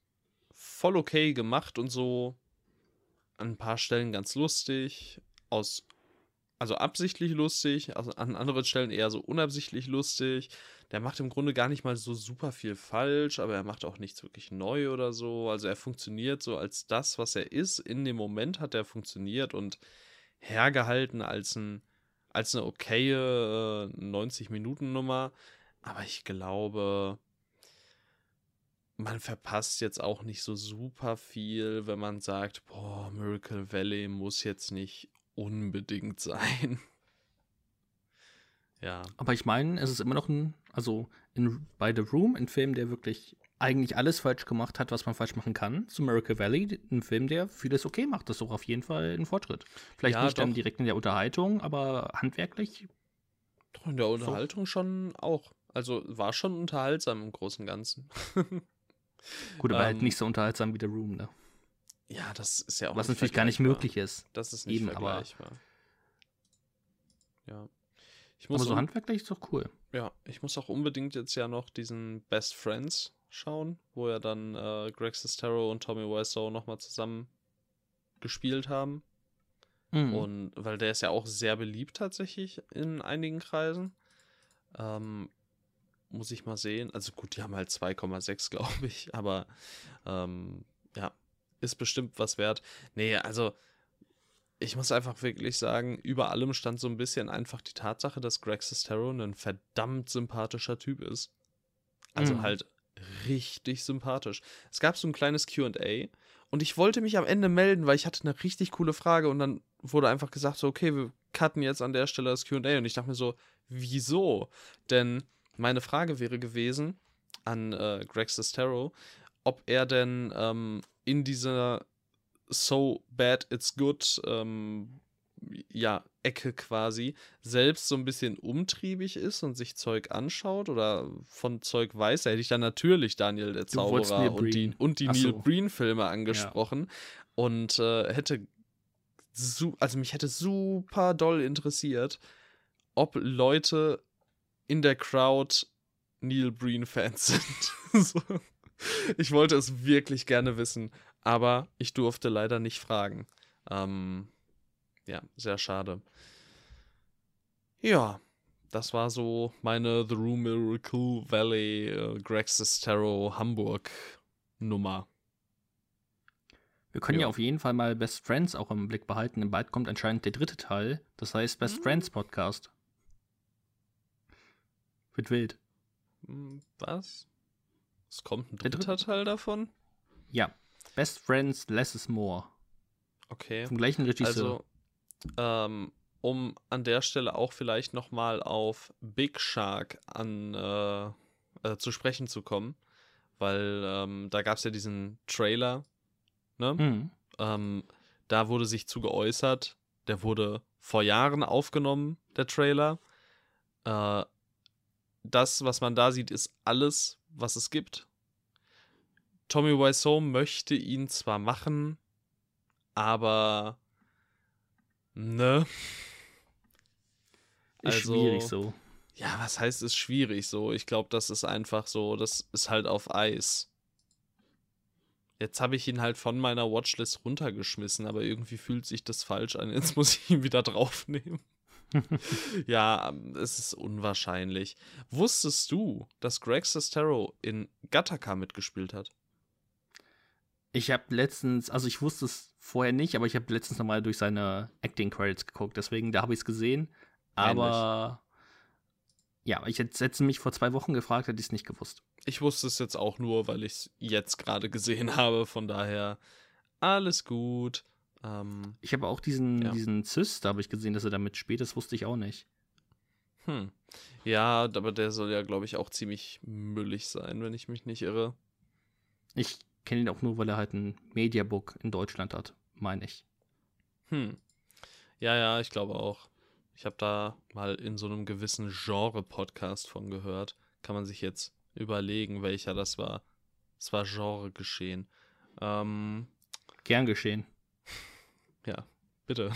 voll okay gemacht und so an ein paar Stellen ganz lustig, aus also absichtlich lustig, also an anderen Stellen eher so unabsichtlich lustig. Der macht im Grunde gar nicht mal so super viel falsch, aber er macht auch nichts wirklich neu oder so. Also er funktioniert so als das, was er ist. In dem Moment hat er funktioniert und hergehalten als ein als eine okaye äh, 90-Minuten-Nummer. Aber ich glaube, man verpasst jetzt auch nicht so super viel, wenn man sagt, boah, Miracle Valley muss jetzt nicht unbedingt sein. ja. Aber ich meine, es ist immer noch ein, also in, bei The Room, ein Film, der wirklich eigentlich alles falsch gemacht hat, was man falsch machen kann. Zu Miracle Valley, ein Film, der vieles okay macht. Das ist doch auf jeden Fall ein Fortschritt. Vielleicht Ja, nicht dann direkt in der Unterhaltung, aber handwerklich. Doch, in der Unterhaltung schon auch. Also war schon unterhaltsam im Großen und Ganzen. Gut, aber halt Ähm, nicht so unterhaltsam wie The Room, ne? Ja, das ist ja auch Was natürlich gar nicht möglich ist. Das ist nicht Eben, vergleichbar. Ja. Ich muss, Aber so un- handwerklich ist doch cool. ja, ich muss auch unbedingt jetzt ja noch diesen Best Friends schauen, wo ja dann äh, Greg Sestero und Tommy Wiseau nochmal zusammen gespielt haben. Mhm. Und weil der ist ja auch sehr beliebt tatsächlich in einigen Kreisen. Ähm, muss ich mal sehen. Also gut, die haben halt 2,6, glaube ich. Aber ähm, ja, ist bestimmt was wert. Nee, also ich muss einfach wirklich sagen, über allem stand so ein bisschen einfach die Tatsache, dass Greg Sestero ein verdammt sympathischer Typ ist. Also Mhm. halt richtig sympathisch. Es gab so ein kleines QA und ich wollte mich am Ende melden, weil ich hatte eine richtig coole Frage und dann wurde einfach gesagt, so, okay, wir cutten jetzt an der Stelle das QA und ich dachte mir so, wieso? Denn meine Frage wäre gewesen an äh, Greg Sestero, ob er denn ähm, in dieser So Bad It's Good ähm, ja, Ecke quasi selbst so ein bisschen umtriebig ist und sich Zeug anschaut oder von Zeug weiß, da hätte ich dann natürlich Daniel der Zauberer und die, und die Ach Neil so. Breen-Filme angesprochen und äh, hätte also mich hätte super doll interessiert, ob Leute in der Crowd Neil Breen-Fans sind. so. Ich wollte es wirklich gerne wissen, aber ich durfte leider nicht fragen. Ähm, ja, sehr schade. Ja, das war so meine The Room Miracle Valley äh, Greg Sestero Hamburg Nummer. Wir können ja. Ja. auf jeden Fall mal Best Friends auch im Blick behalten. Bald kommt anscheinend der dritte Teil. Das heißt Best Mhm. Friends Podcast. Wird wild. Hm, Was? Es kommt ein Der dritte- dritter Teil davon? Ja. Best Friends, Less is More. Okay. Vom gleichen Regisseur. Also, ähm, um an der Stelle auch vielleicht nochmal auf Big Shark an, äh, äh, zu sprechen zu kommen, weil ähm, da gab es ja diesen Trailer, ne? Mhm. Ähm, da wurde sich zu geäußert, der wurde vor Jahren aufgenommen, der Trailer. Äh, das, was man da sieht, ist alles, was es gibt. Tommy Wiseau möchte ihn zwar machen, aber ne? Ist also- schwierig so. Ja, was heißt es schwierig so? Ich glaube, das ist einfach so, das ist halt auf Eis. Jetzt habe ich ihn halt von meiner Watchlist runtergeschmissen, aber irgendwie fühlt sich das falsch an. Jetzt muss ich ihn wieder draufnehmen. ja, es ist unwahrscheinlich. Wusstest du, dass Greg Sestero in Gattaca mitgespielt hat? Ich habe letztens, also ich wusste es vorher nicht, aber ich habe letztens nochmal durch seine Acting Credits geguckt, deswegen da habe ich es gesehen. Aber ja, ich hätte hätte mich vor zwei Wochen gefragt, hätte ich es nicht gewusst. Ich wusste es jetzt auch nur, weil ich es jetzt gerade gesehen habe. Von daher alles gut. Ähm, Ich habe auch diesen, Ja. diesen Zyst, da habe ich gesehen, dass er damit spielt, das wusste ich auch nicht. Hm. Ja, aber der soll ja, glaube ich, auch ziemlich müllig sein, wenn ich mich nicht irre. Ich kenne ihn auch nur, weil er halt ein Mediabook in Deutschland hat, meine ich. Hm. Ja, ja, ich glaube auch. Ich habe da mal in so einem gewissen Genre-Podcast von gehört. Kann man sich jetzt überlegen, welcher das war. Es war Genre geschehen. Ähm, Gern geschehen. Ja, bitte.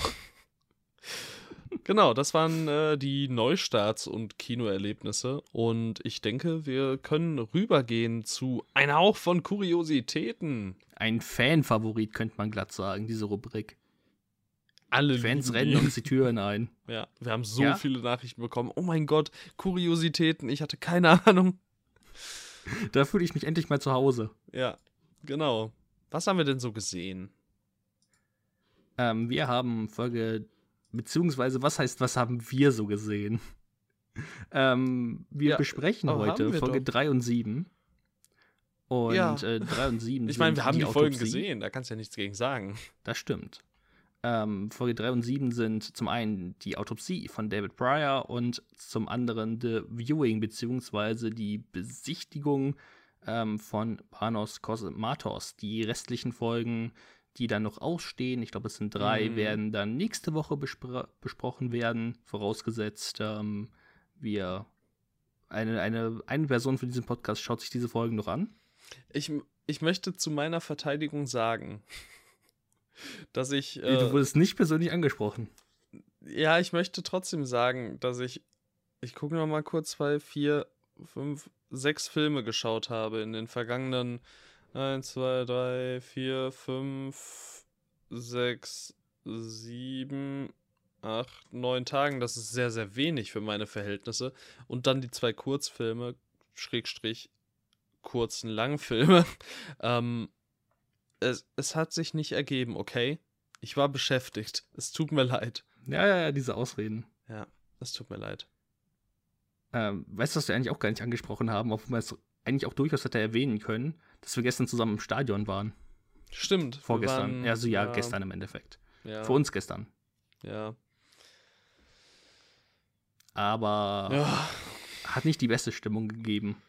genau, das waren äh, die Neustarts und Kinoerlebnisse. Und ich denke, wir können rübergehen zu einer Hauch von Kuriositäten. Ein Fanfavorit könnte man glatt sagen, diese Rubrik. Alle Fans lieben rennen uns die Türen ein. Ja, wir haben so Ja? viele Nachrichten bekommen. Oh mein Gott, Kuriositäten, ich hatte keine Ahnung. Da fühle ich mich endlich mal zu Hause. Ja, genau. Was haben wir denn so gesehen? Ähm, wir haben Folge, beziehungsweise, was heißt, was haben wir so gesehen? Ähm, wir Ja, besprechen aber heute wir Folge doch. 3 und 7. Und Ja. äh, 3 und 7 Ich meine, wir haben die, Folgen Autopsie. gesehen, da kannst du ja nichts gegen sagen. Das stimmt. Ähm, Folge 3 und 7 sind zum einen die Autopsie von David Pryor und zum anderen The Viewing, beziehungsweise die Besichtigung ähm, von Panos Kosmatos. Die restlichen Folgen, die dann noch ausstehen, ich glaube, es sind drei, Mhm. werden dann nächste Woche bespr besprochen werden, vorausgesetzt, ähm, wir eine, eine, eine Person von diesem Podcast schaut sich diese Folgen noch an. Ich, ich möchte zu meiner Verteidigung sagen, dass ich. du Äh, wurdest nicht persönlich angesprochen. ja, ich möchte trotzdem sagen, dass ich. Ich gucke noch mal kurz, zwei, vier, fünf, sechs Filme geschaut habe in den vergangenen 1, 2, 3, 4, 5, 6, 7, 8, 9 Tagen. Das ist sehr, sehr wenig für meine Verhältnisse. Und dann die zwei Kurzfilme, Schrägstrich, kurzen Langfilme. ähm, es, es hat sich nicht ergeben, okay? Ich war beschäftigt. Es tut mir leid. Ja, ja, ja, diese Ausreden. Ja, es tut mir leid. Ähm, weißt du, was wir eigentlich auch gar nicht angesprochen haben, obwohl man es eigentlich auch durchaus hätte erwähnen können, dass wir gestern zusammen im Stadion waren. Stimmt. Vorgestern. waren- also ja, gestern im Endeffekt. Ja, Für uns gestern. Ja. Aber ja. hat nicht die beste Stimmung gegeben.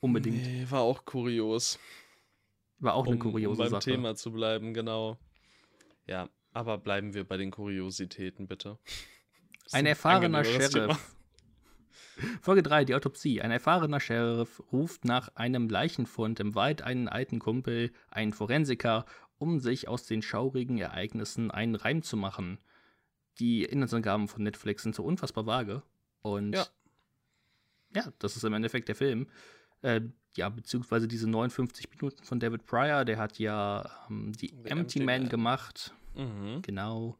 Unbedingt. Nee, war auch kurios. War auch eine um, kuriose um beim Sache. Thema zu bleiben, genau. Ja, aber bleiben wir bei den Kuriositäten, bitte. Ein erfahrener. Sheriff. Folge 3, die Autopsie. Ein erfahrener Sheriff ruft nach einem Leichenfund im Wald einen alten Kumpel, einen Forensiker, um sich aus den schaurigen Ereignissen einen Reim zu machen. Die Inhaltsangaben von Netflix sind so unfassbar vage. Und Ja. ja, das ist im Endeffekt der Film. Äh, ja, beziehungsweise diese 59 Minuten von David Pryor, der hat ja ähm, die Empty, Empty Man, Man. gemacht. Mhm. Genau.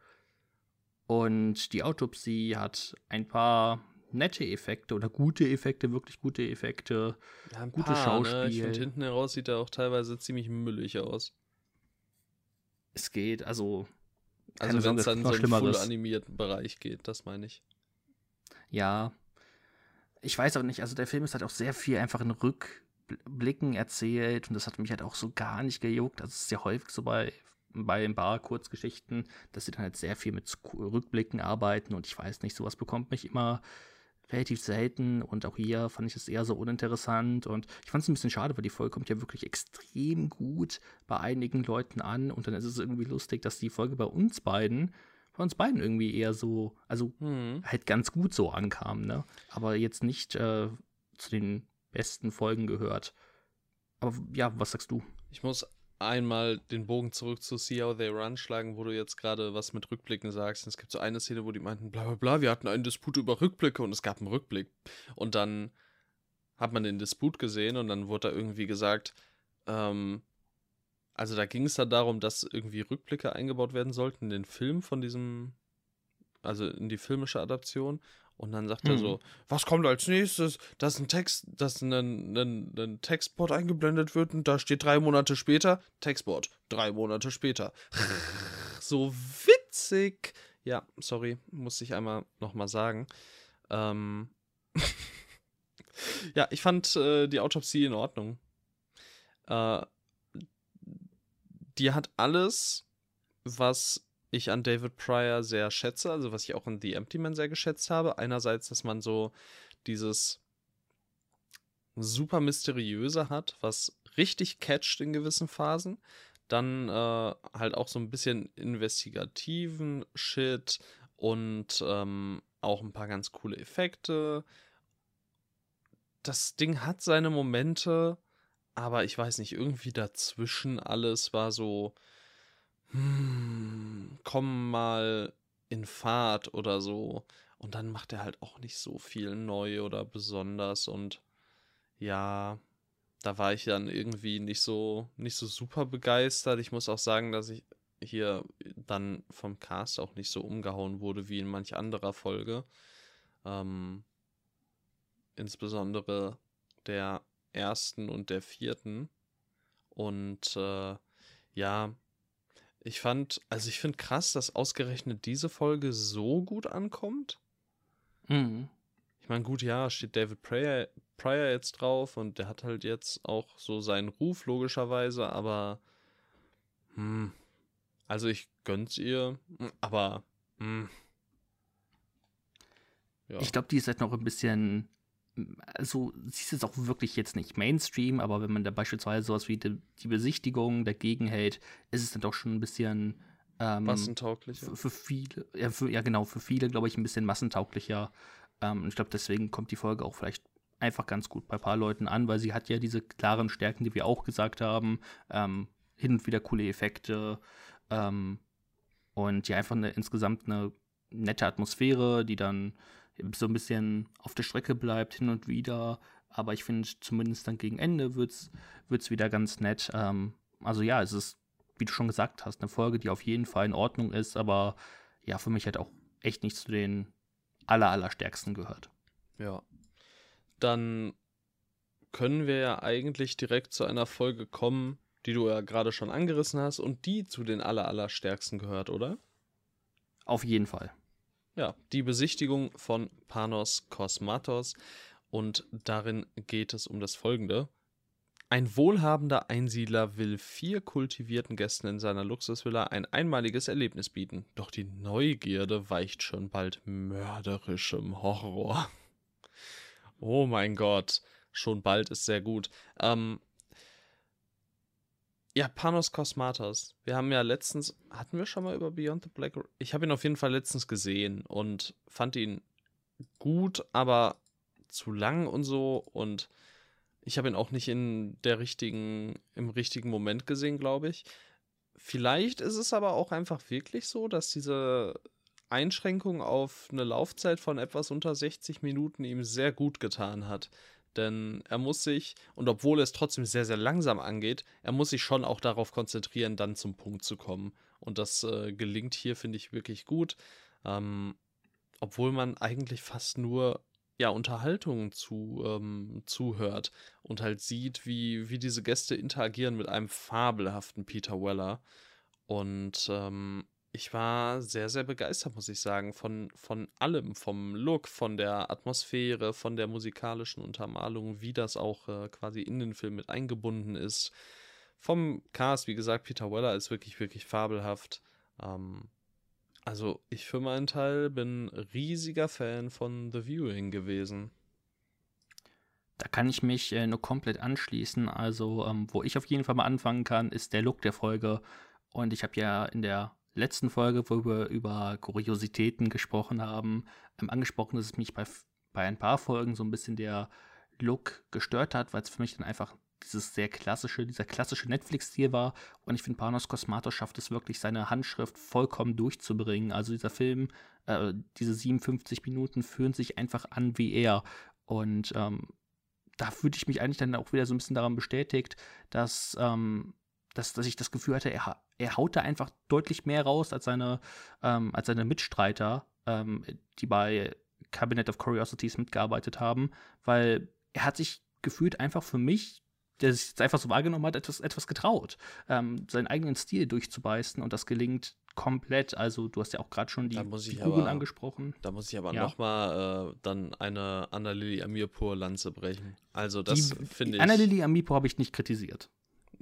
Und die Autopsie hat ein paar nette Effekte oder gute Effekte, wirklich gute Effekte. Ja, Gutes paar, Ne? Ich finde, hinten heraus sieht er auch teilweise ziemlich müllig aus. Es geht, also. Also wenn es dann so einen full animierten Bereich geht, das meine ich. Ja. Ich weiß auch nicht, also der Film ist halt auch sehr viel einfach in Rückblicken erzählt und das hat mich halt auch so gar nicht gejuckt. Also es ist ja häufig so bei, bei ein paar Kurzgeschichten, dass sie dann halt sehr viel mit Rückblicken arbeiten und ich weiß nicht, sowas bekommt mich immer relativ selten und auch hier fand ich es eher so uninteressant und ich fand es ein bisschen schade, weil die Folge kommt ja wirklich extrem gut bei einigen Leuten an und dann ist es irgendwie lustig, dass die Folge bei uns beiden, bei uns beiden irgendwie eher so, also Hm. halt ganz gut so ankam, ne? Aber jetzt nicht äh, zu den besten Folgen gehört. Aber ja, was sagst du? Ich muss einmal den Bogen zurück zu See How They Run schlagen, wo du jetzt gerade was mit Rückblicken sagst. Es gibt so eine Szene, wo die meinten, bla bla bla, wir hatten einen Disput über Rückblicke und es gab einen Rückblick. Und dann hat man den Disput gesehen und dann wurde da irgendwie gesagt, ähm, also da ging es dann darum, dass irgendwie Rückblicke eingebaut werden sollten in den Film von diesem, also in die filmische Adaption. Und dann sagt er Mhm. so, was kommt als nächstes? Dass ein Text, dass ein, ein, ein Textboard eingeblendet wird und da steht drei Monate später, Textboard, drei Monate später. So witzig. Ja, sorry, muss ich einmal nochmal sagen. Ähm ja, ich fand äh, die Autopsie in Ordnung. Äh, die hat alles, was ich an David Pryor sehr schätze, also was ich auch an The Empty Man sehr geschätzt habe. Einerseits, dass man so dieses super mysteriöse hat, was richtig catcht in gewissen Phasen. Dann äh, halt auch so ein bisschen investigativen Shit und ähm, auch ein paar ganz coole Effekte. Das Ding hat seine Momente, aber ich weiß nicht, irgendwie dazwischen alles war so, hm, komm mal in Fahrt oder so. Und dann macht er halt auch nicht so viel neu oder besonders und ja, da war ich dann irgendwie nicht so, nicht so super begeistert. Ich muss auch sagen, dass ich hier dann vom Cast auch nicht so umgehauen wurde wie in manch anderer Folge. Ähm, insbesondere der ersten und der vierten. Und äh, ja, ich fand, also ich finde krass, dass ausgerechnet diese Folge so gut ankommt. Mhm. Ich meine, gut, ja, steht David Pryor, Pryor jetzt drauf und der hat halt jetzt auch so seinen Ruf, logischerweise, aber hm, also ich gönn's ihr, aber hm, ja. Ich glaube, die ist halt noch ein bisschen also sie ist jetzt auch wirklich jetzt nicht Mainstream, aber wenn man da beispielsweise sowas wie die, die Besichtigung dagegen hält, ist es dann doch schon ein bisschen ähm, massentauglicher. Für, viele, ja, für, ja, genau, für viele, glaube ich, ein bisschen massentauglicher. Ähm, ich glaube, deswegen kommt die Folge auch vielleicht einfach ganz gut bei ein paar Leuten an, weil sie hat ja diese klaren Stärken, die wir auch gesagt haben. Ähm, hin und wieder coole Effekte ähm, und ja, einfach eine, insgesamt eine nette Atmosphäre, die dann so ein bisschen auf der Strecke bleibt, hin und wieder. Aber ich finde, zumindest dann gegen Ende wird es wieder ganz nett. Ähm, also ja, es ist, wie du schon gesagt hast, eine Folge, die auf jeden Fall in Ordnung ist, aber ja, für mich halt auch echt nicht zu den aller, allerstärksten gehört. Ja. Dann können wir ja eigentlich direkt zu einer Folge kommen, die du ja gerade schon angerissen hast und die zu den aller, allerstärksten gehört, oder? Auf jeden Fall. Ja, die Besichtigung von Panos Kosmatos und darin geht es um das folgende. Ein wohlhabender Einsiedler will vier kultivierten Gästen in seiner Luxusvilla ein einmaliges Erlebnis bieten. Doch die Neugierde weicht schon bald mörderischem Horror. Oh mein Gott, schon bald ist sehr gut. Ähm, ja, Panos Kosmatos. Wir haben ja letztens, hatten wir schon mal über Beyond the Black? Ich habe ihn auf jeden Fall letztens gesehen und fand ihn gut, aber zu lang und so und ich habe ihn auch nicht in der richtigen, im richtigen Moment gesehen, glaube ich. Vielleicht ist es aber auch einfach wirklich so, dass diese Einschränkung auf eine Laufzeit von etwas unter 60 Minuten ihm sehr gut getan hat. Denn er muss sich, und obwohl es trotzdem sehr, sehr langsam angeht, er muss sich schon auch darauf konzentrieren, dann zum Punkt zu kommen. Und das äh, gelingt hier, finde ich, wirklich gut. Ähm, obwohl man eigentlich fast nur ja, Unterhaltungen zu, ähm, zuhört und halt sieht, wie, wie diese Gäste interagieren mit einem fabelhaften Peter Weller. Und ähm, ich war sehr, sehr begeistert, muss ich sagen, von, von allem, vom Look, von der Atmosphäre, von der musikalischen Untermalung, wie das auch äh, quasi in den Film mit eingebunden ist. Vom Cast, wie gesagt, Peter Weller ist wirklich, wirklich fabelhaft. Ähm, also ich für meinen Teil bin riesiger Fan von The Viewing gewesen. Da kann ich mich äh, nur komplett anschließen. Also, ähm, wo ich auf jeden Fall mal anfangen kann, ist der Look der Folge. Und ich habe ja in der letzten Folge, wo wir über Kuriositäten gesprochen haben, ähm, angesprochen, dass es mich bei, bei ein paar Folgen so ein bisschen der Look gestört hat, weil es für mich dann einfach dieses sehr klassische, dieser klassische Netflix-Stil war. Und ich finde, Panos Cosmatos schafft es wirklich, seine Handschrift vollkommen durchzubringen. Also dieser Film, äh, diese 57 Minuten fühlen sich einfach an wie er. Und ähm, da fühlte ich mich eigentlich dann auch wieder so ein bisschen daran bestätigt, dass, ähm, dass, dass ich das Gefühl hatte, er, er haut da einfach deutlich mehr raus als seine, ähm, als seine Mitstreiter, ähm, die bei Cabinet of Curiosities mitgearbeitet haben, weil er hat sich gefühlt einfach für mich, der sich jetzt einfach so wahrgenommen hat, etwas, etwas getraut, ähm, seinen eigenen Stil durchzubeißen und das gelingt komplett. Also du hast ja auch gerade schon die, Figuren angesprochen. Da muss ich aber ja. nochmal äh, dann eine Anna-Lili Amirpur Lanze brechen. Also das finde ich. Anna-Lili Amirpur habe ich nicht kritisiert.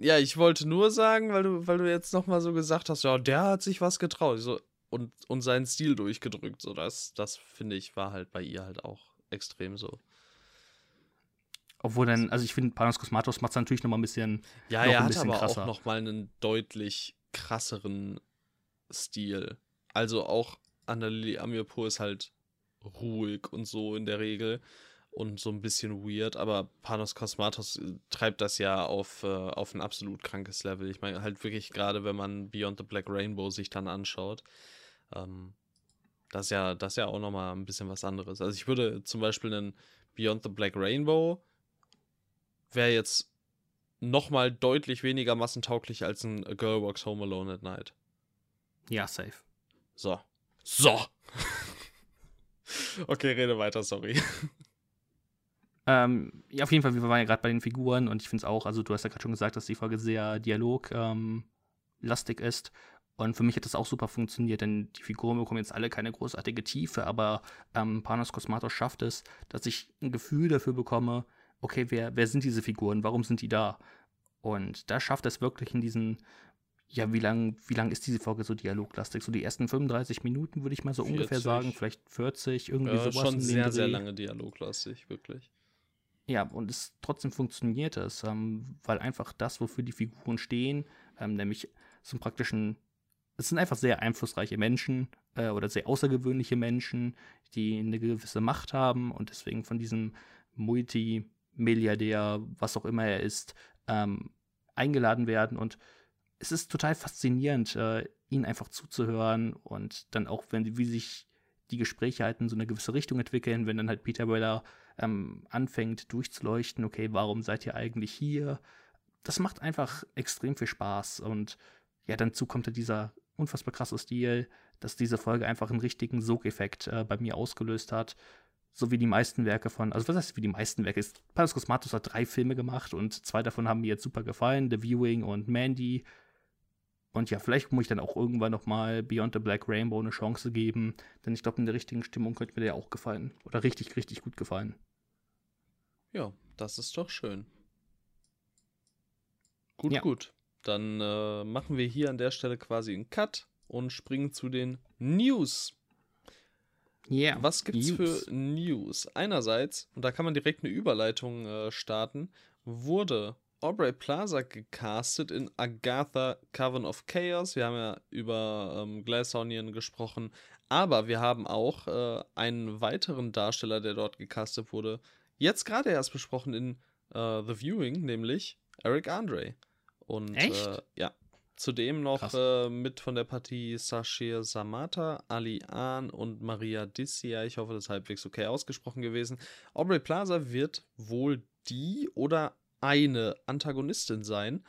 Ja, ich wollte nur sagen, weil du, weil du jetzt nochmal so gesagt hast, ja, der hat sich was getraut so, und, und seinen Stil durchgedrückt. So, das, das finde ich, war halt bei ihr halt auch extrem so. Obwohl dann, also ich finde, Panos Cosmatos macht es natürlich nochmal ein bisschen. Ja, noch er hat aber krasser. auch nochmal einen deutlich krasseren Stil. Also auch Annalili Amirpur ist halt ruhig und so in der Regel und so ein bisschen weird, aber Panos Cosmatos äh, treibt das ja auf, äh, auf ein absolut krankes Level. Ich meine, halt wirklich gerade, wenn man Beyond the Black Rainbow sich dann anschaut, ähm, das ist ja, das ist ja auch nochmal ein bisschen was anderes. Also ich würde zum Beispiel einen Beyond the Black Rainbow wäre jetzt nochmal deutlich weniger massentauglich als ein A Girl Walks Home Alone at Night. Ja, safe. So. So. okay, rede weiter, sorry. Ähm, ja, auf jeden Fall, wir waren ja gerade bei den Figuren und ich finde es auch, also du hast ja gerade schon gesagt, dass die Folge sehr dialoglastig ähm, ist. Und für mich hat das auch super funktioniert, denn die Figuren bekommen jetzt alle keine großartige Tiefe, aber ähm, Panos Cosmatos schafft es, dass ich ein Gefühl dafür bekomme, okay, wer, wer sind diese Figuren, warum sind die da? Und da schafft es wirklich in diesen, ja, wie lang, wie lang ist diese Folge so dialoglastig? So die ersten 35 Minuten, würde ich mal so 40. ungefähr sagen, vielleicht 40, irgendwie ja, sowas. Schon sehr, sehr lange dialoglastig, wirklich. Ja, und es trotzdem funktioniert es, ähm, weil einfach das, wofür die Figuren stehen, ähm, nämlich einen praktischen, es sind einfach sehr einflussreiche Menschen äh, oder sehr außergewöhnliche Menschen, die eine gewisse Macht haben und deswegen von diesem Multimilliardär, was auch immer er ist, ähm, eingeladen werden. Und es ist total faszinierend, äh, ihnen einfach zuzuhören und dann auch, wenn wie sich die Gespräche halt in so eine gewisse Richtung entwickeln, wenn dann halt Peter Weller ähm, anfängt durchzuleuchten, okay, warum seid ihr eigentlich hier? Das macht einfach extrem viel Spaß und ja, dazu kommt halt dieser unfassbar krasse Stil, dass diese Folge einfach einen richtigen Sogeffekt äh, bei mir ausgelöst hat. So wie die meisten Werke von, also was heißt wie die meisten Werke? Panos Cosmatos hat drei Filme gemacht und zwei davon haben mir jetzt super gefallen, The Viewing und Mandy. Und ja, vielleicht muss ich dann auch irgendwann noch mal Beyond the Black Rainbow eine Chance geben, denn ich glaube, in der richtigen Stimmung könnte mir der auch gefallen. Oder richtig, richtig gut gefallen. Ja, das ist doch schön. Gut, Ja. gut. Dann äh, machen wir hier an der Stelle quasi einen Cut und springen zu den News. Ja. Was gibt's für News? Einerseits, und da kann man direkt eine Überleitung äh, starten, wurde Aubrey Plaza gecastet in Agatha Coven of Chaos. Wir haben ja über ähm, Glass Onion gesprochen, aber wir haben auch äh, einen weiteren Darsteller, der dort gecastet wurde, jetzt gerade erst besprochen in äh, The Viewing, nämlich Eric Andre. Und Echt? Äh, ja, zudem noch äh, mit von der Partie Sashir Samata, Ali Ahn und Maria Dissia. Ich hoffe, das ist halbwegs okay ausgesprochen gewesen. Aubrey Plaza wird wohl die oder eine Antagonistin sein.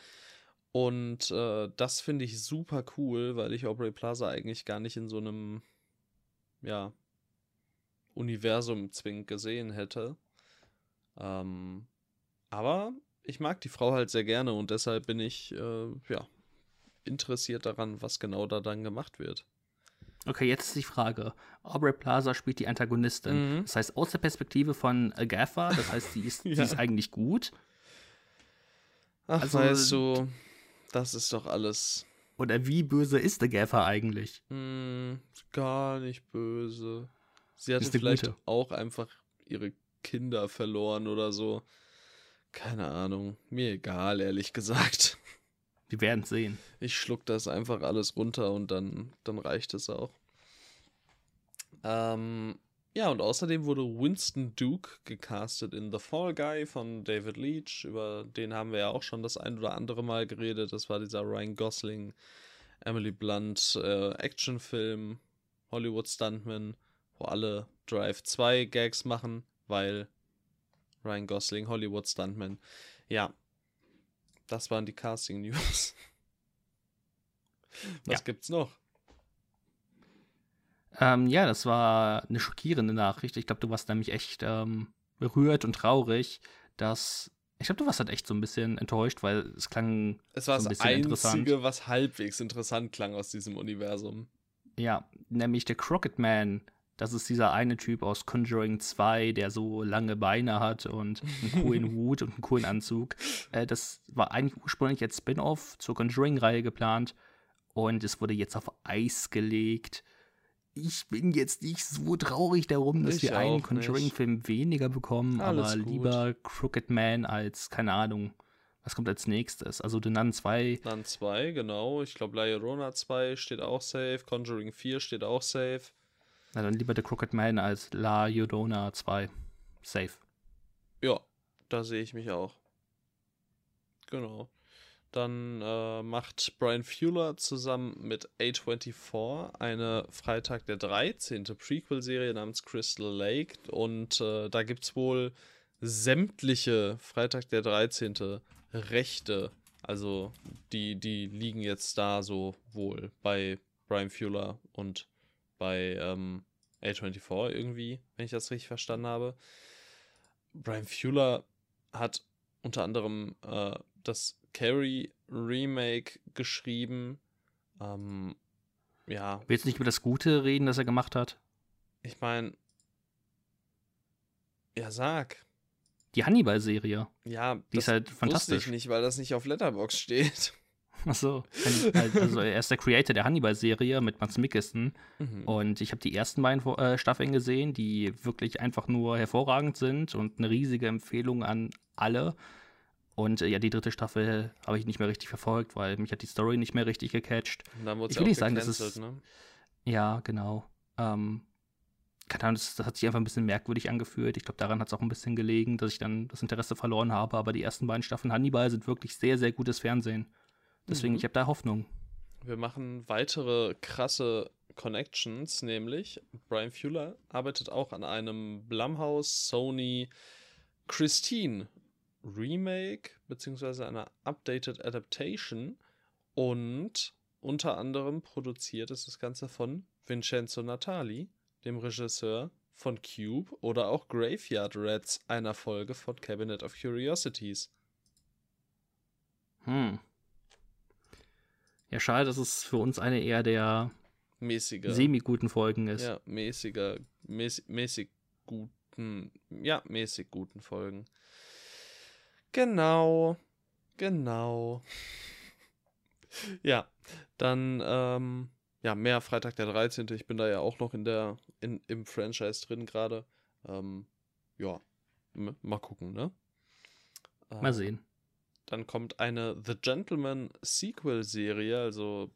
Und äh, das finde ich super cool, weil ich Aubrey Plaza eigentlich gar nicht in so einem, ja, Universum zwingend gesehen hätte. Ähm, aber ich mag die Frau halt sehr gerne und deshalb bin ich, äh, ja, interessiert daran, was genau da dann gemacht wird. Okay, jetzt ist die Frage. Aubrey Plaza spielt die Antagonistin. Mhm. Das heißt, aus der Perspektive von Agatha, das heißt, sie ist, Ja. sie ist eigentlich gut. Ach, Also- weißt du, das ist doch alles Oder wie böse ist Agatha eigentlich? hm, gar nicht böse. Sie hatte vielleicht gute. auch einfach ihre Kinder verloren oder so. Keine Ahnung. Mir egal, ehrlich gesagt. Wir werden sehen. Ich schluck das einfach alles runter und dann, dann reicht es auch. Ähm, ja, und außerdem wurde Winston Duke gecastet in The Fall Guy von David Leach. Über den haben wir ja auch schon das ein oder andere Mal geredet. Das war dieser Ryan Gosling, Emily Blunt äh, Actionfilm, Hollywood Stuntman, wo alle Drive 2 Gags machen, weil Ryan Gosling, Hollywood Stuntman. Ja, das waren die Casting News. Was Ja. gibt's noch? Ähm, ja, das war eine schockierende Nachricht. Ich glaube, du warst nämlich echt ähm, berührt und traurig, dass. Ich glaube, du warst halt echt so ein bisschen enttäuscht, weil es klang Es war so ein das. Einzige, was halbwegs interessant klang aus diesem Universum. Ja, nämlich der Crooked Man. Das ist dieser eine Typ aus Conjuring 2, der so lange Beine hat und einen coolen Hut und einen coolen Anzug. Äh, das war eigentlich ursprünglich als Spin-off zur Conjuring-Reihe geplant und es wurde jetzt auf Eis gelegt. Ich bin jetzt nicht so traurig darum, dass Ich wir einen. Conjuring-Film weniger bekommen, Alles aber gut. lieber Crooked Man als, keine Ahnung, was kommt als nächstes? Also The Nun 2 Dann 2, genau. Ich glaube, La Llorona 2 steht auch safe. Conjuring 4 steht auch safe. Na dann lieber The Crooked Man als La Llorona 2. Safe. Ja, da sehe ich mich auch. Genau. Dann äh, macht Brian Fuller zusammen mit A24 eine Freitag der 13. Prequel-Serie namens Crystal Lake. Und äh, da gibt es wohl sämtliche Freitag der 13. Rechte. Also die, die liegen jetzt da so wohl bei Brian Fuller und bei ähm, A24 irgendwie, wenn ich das richtig verstanden habe. Brian Fuller hat unter anderem äh, das Carrie Remake geschrieben. Ähm, ja, Willst du nicht über das Gute reden, das er gemacht hat? ich meine, ja, sag. Die Hannibal-Serie. Ja, Die ist halt wusste fantastisch. ich nicht, weil das nicht auf Letterbox steht. Achso. Also er ist der Creator der Hannibal-Serie mit Max Mikkelsen. Mhm. Und ich habe die ersten beiden äh, Staffeln gesehen, die wirklich einfach nur hervorragend sind und eine riesige Empfehlung an alle. Und äh, ja, die dritte Staffel habe ich nicht mehr richtig verfolgt, weil mich hat die Story nicht mehr richtig gecatcht. ich will nicht sagen, dass es. Ne? Ja, genau. Ähm, keine Ahnung, das, das, hat sich einfach ein bisschen merkwürdig angefühlt. Ich glaube, daran hat es auch ein bisschen gelegen, dass ich dann das Interesse verloren habe. Aber die ersten beiden Staffeln Hannibal sind wirklich sehr, sehr gutes Fernsehen. Deswegen, mhm. ich habe da Hoffnung. Wir machen weitere krasse Connections, nämlich Brian Fuller arbeitet auch an einem Blumhouse Sony Christine Remake beziehungsweise einer Updated Adaptation und unter anderem produziert ist das Ganze von Vincenzo Natali, dem Regisseur von Cube oder auch Graveyard Rats, einer Folge von Cabinet of Curiosities. Hm. Ja, schade, dass es für uns eine eher der mäßiger semi-guten Folgen ist. Ja, mäßiger, mäßig, mäßig guten, ja, mäßig guten Folgen. Genau, genau. ja, dann, ähm, ja, mehr Freitag der 13. Ich bin da ja auch noch in der, in, im Franchise drin gerade. Ähm, ja, mal gucken, ne? Mal ähm, sehen. Dann kommt eine The Gentleman Sequel-Serie, also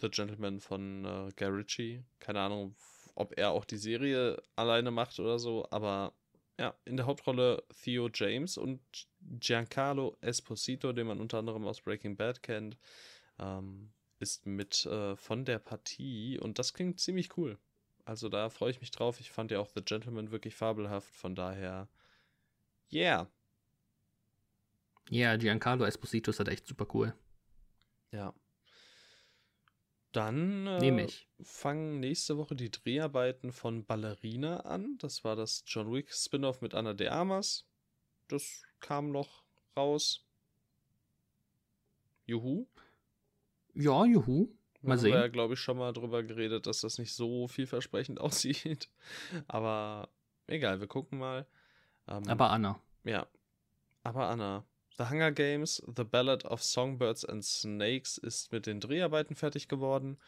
The Gentleman von äh, Guy Keine Ahnung, ob er auch die Serie alleine macht oder so, aber ja, in der Hauptrolle Theo James und Giancarlo Esposito, den man unter anderem aus Breaking Bad kennt, ähm, ist mit äh, von der Partie und das klingt ziemlich cool. Also da freue ich mich drauf. Ich fand ja auch The Gentleman wirklich fabelhaft, von daher, yeah. Ja, Giancarlo Esposito ist halt echt super cool. Ja. Dann äh, fangen nächste Woche die Dreharbeiten von Ballerina an. Das war das John Wick Spin-off mit Anna de Armas. Das kam noch raus. Juhu. Ja, juhu. Mal sehen. Wir haben ja, glaube ich, schon mal drüber geredet, dass das nicht so vielversprechend aussieht. Aber egal, wir gucken mal. Ähm, Aber Anna. Ja. Aber Anna. The Hunger Games, The Ballad of Songbirds and Snakes ist mit den Dreharbeiten fertig geworden.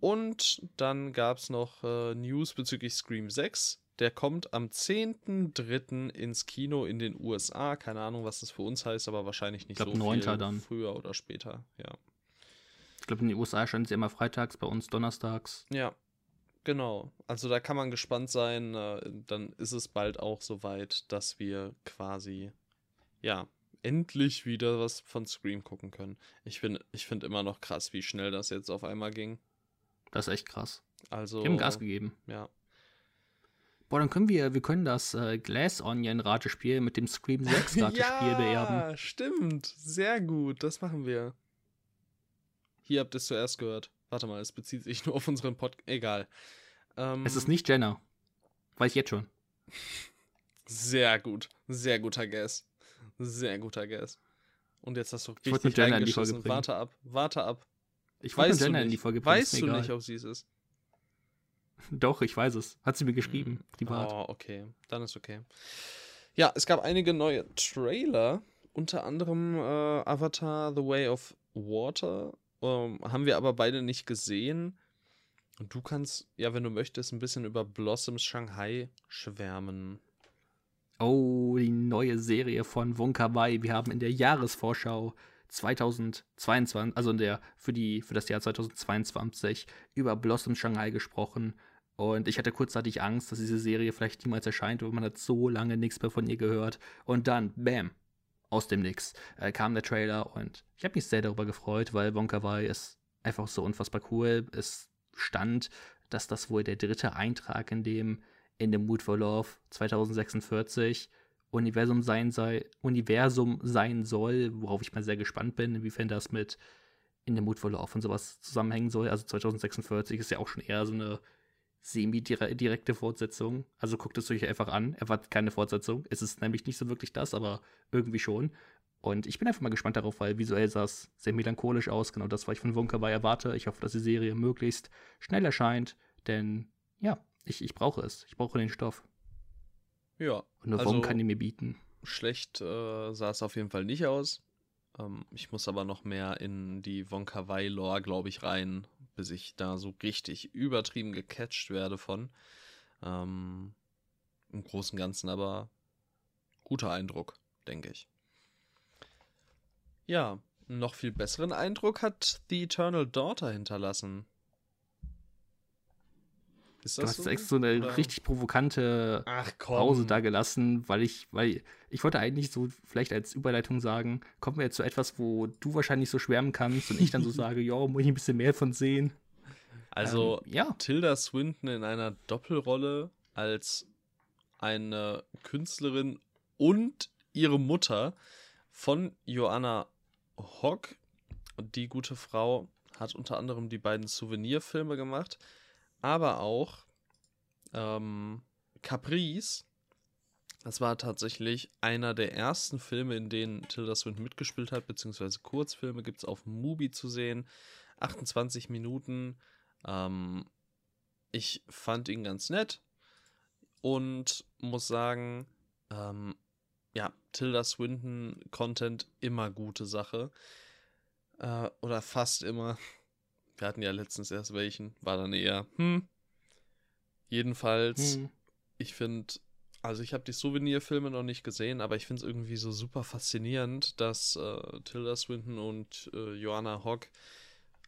Und dann gab es noch äh, News bezüglich Scream 6. Der kommt am 10.3. ins Kino in den USA. Keine Ahnung, was das für uns heißt, aber wahrscheinlich nicht ich glaub, so 9. viel dann. früher oder später. Ja. Ich glaube, in den USA scheint es immer freitags, bei uns donnerstags. Ja, genau. Also da kann man gespannt sein. Äh, dann ist es bald auch soweit, dass wir quasi ja, endlich wieder was von Scream gucken können. Ich, bin, ich finde immer noch krass, wie schnell das jetzt auf einmal ging. Das ist echt krass. Also. Die haben Gas gegeben. Ja. Boah, dann können wir, wir können das äh, Glass Onion Ratespiel mit dem Scream 6 Ratespiel ja, beerben. Ja, stimmt. Sehr gut. Das machen wir. Hier habt ihr es zuerst gehört. Warte mal, es bezieht sich nur auf unseren Podcast. Egal. Ähm, es ist nicht Jenna. Weiß ich jetzt schon. Sehr gut. Sehr guter Guess. Sehr guter Guess. Und jetzt hast du richtig ich mit Jenna in die Folge bringen. Warte ab, warte ab. Ich weiß Jenna in die Folge bringen. Weißt du nicht, ob sie es ist? Doch, ich weiß es. Hat sie mir geschrieben, hm. privat. Oh, okay. Dann ist okay. Ja, es gab einige neue Trailer. Unter anderem äh, Avatar The Way of Water. Ähm, haben wir aber beide nicht gesehen. Und du kannst, ja, wenn du möchtest, ein bisschen über Blossoms Shanghai schwärmen. Oh, die neue Serie von Wonka Wai. Wir haben in der Jahresvorschau 2022, also in der für die für das Jahr 2022 über Blossom Shanghai gesprochen und ich hatte kurzzeitig Angst, dass diese Serie vielleicht niemals erscheint, weil man hat so lange nichts mehr von ihr gehört und dann bam aus dem Nix äh, kam der Trailer und ich habe mich sehr darüber gefreut, weil Wonka Wai ist einfach so unfassbar cool. Es stand, dass das wohl der dritte Eintrag in dem in dem Mood for Love 2046 Universum sein, sei, Universum sein soll, worauf ich mal sehr gespannt bin, inwiefern das mit in dem Mood for Love und sowas zusammenhängen soll. Also 2046 ist ja auch schon eher so eine semi-direkte Fortsetzung. Also guckt es euch einfach an. Erwartet keine Fortsetzung. Es ist nämlich nicht so wirklich das, aber irgendwie schon. Und ich bin einfach mal gespannt darauf, weil visuell sah es sehr melancholisch aus. Genau das, was ich von Wonka war erwarte. Ich hoffe, dass die Serie möglichst schnell erscheint, denn ja, ich, ich brauche es. Ich brauche den Stoff. Ja. Und nur also, warum kann die mir bieten? Schlecht äh, sah es auf jeden Fall nicht aus. Ähm, ich muss aber noch mehr in die Wonka Wai-Lore, glaube ich, rein, bis ich da so richtig übertrieben gecatcht werde von. Ähm, Im Großen und Ganzen aber guter Eindruck, denke ich. Ja, noch viel besseren Eindruck hat The Eternal Daughter hinterlassen. Ist du hast so? echt so eine Oder? richtig provokante Pause da gelassen, weil ich, weil ich wollte eigentlich so vielleicht als Überleitung sagen, kommen wir jetzt zu etwas, wo du wahrscheinlich so schwärmen kannst und ich dann so sage, ja, muss ich ein bisschen mehr von sehen. Also ähm, ja. Tilda Swinton in einer Doppelrolle als eine Künstlerin und ihre Mutter von Joanna Hock. Die gute Frau hat unter anderem die beiden Souvenirfilme gemacht aber auch ähm, Caprice. Das war tatsächlich einer der ersten Filme, in denen Tilda Swinton mitgespielt hat, beziehungsweise Kurzfilme gibt es auf Mubi zu sehen. 28 Minuten. Ähm, ich fand ihn ganz nett und muss sagen, ähm, ja, Tilda Swinton Content immer gute Sache. Äh, oder fast immer. Wir hatten ja letztens erst welchen, war dann eher, hm. Jedenfalls, hm. ich finde, also ich habe die Souvenirfilme noch nicht gesehen, aber ich finde es irgendwie so super faszinierend, dass äh, Tilda Swinton und äh, Joanna Hock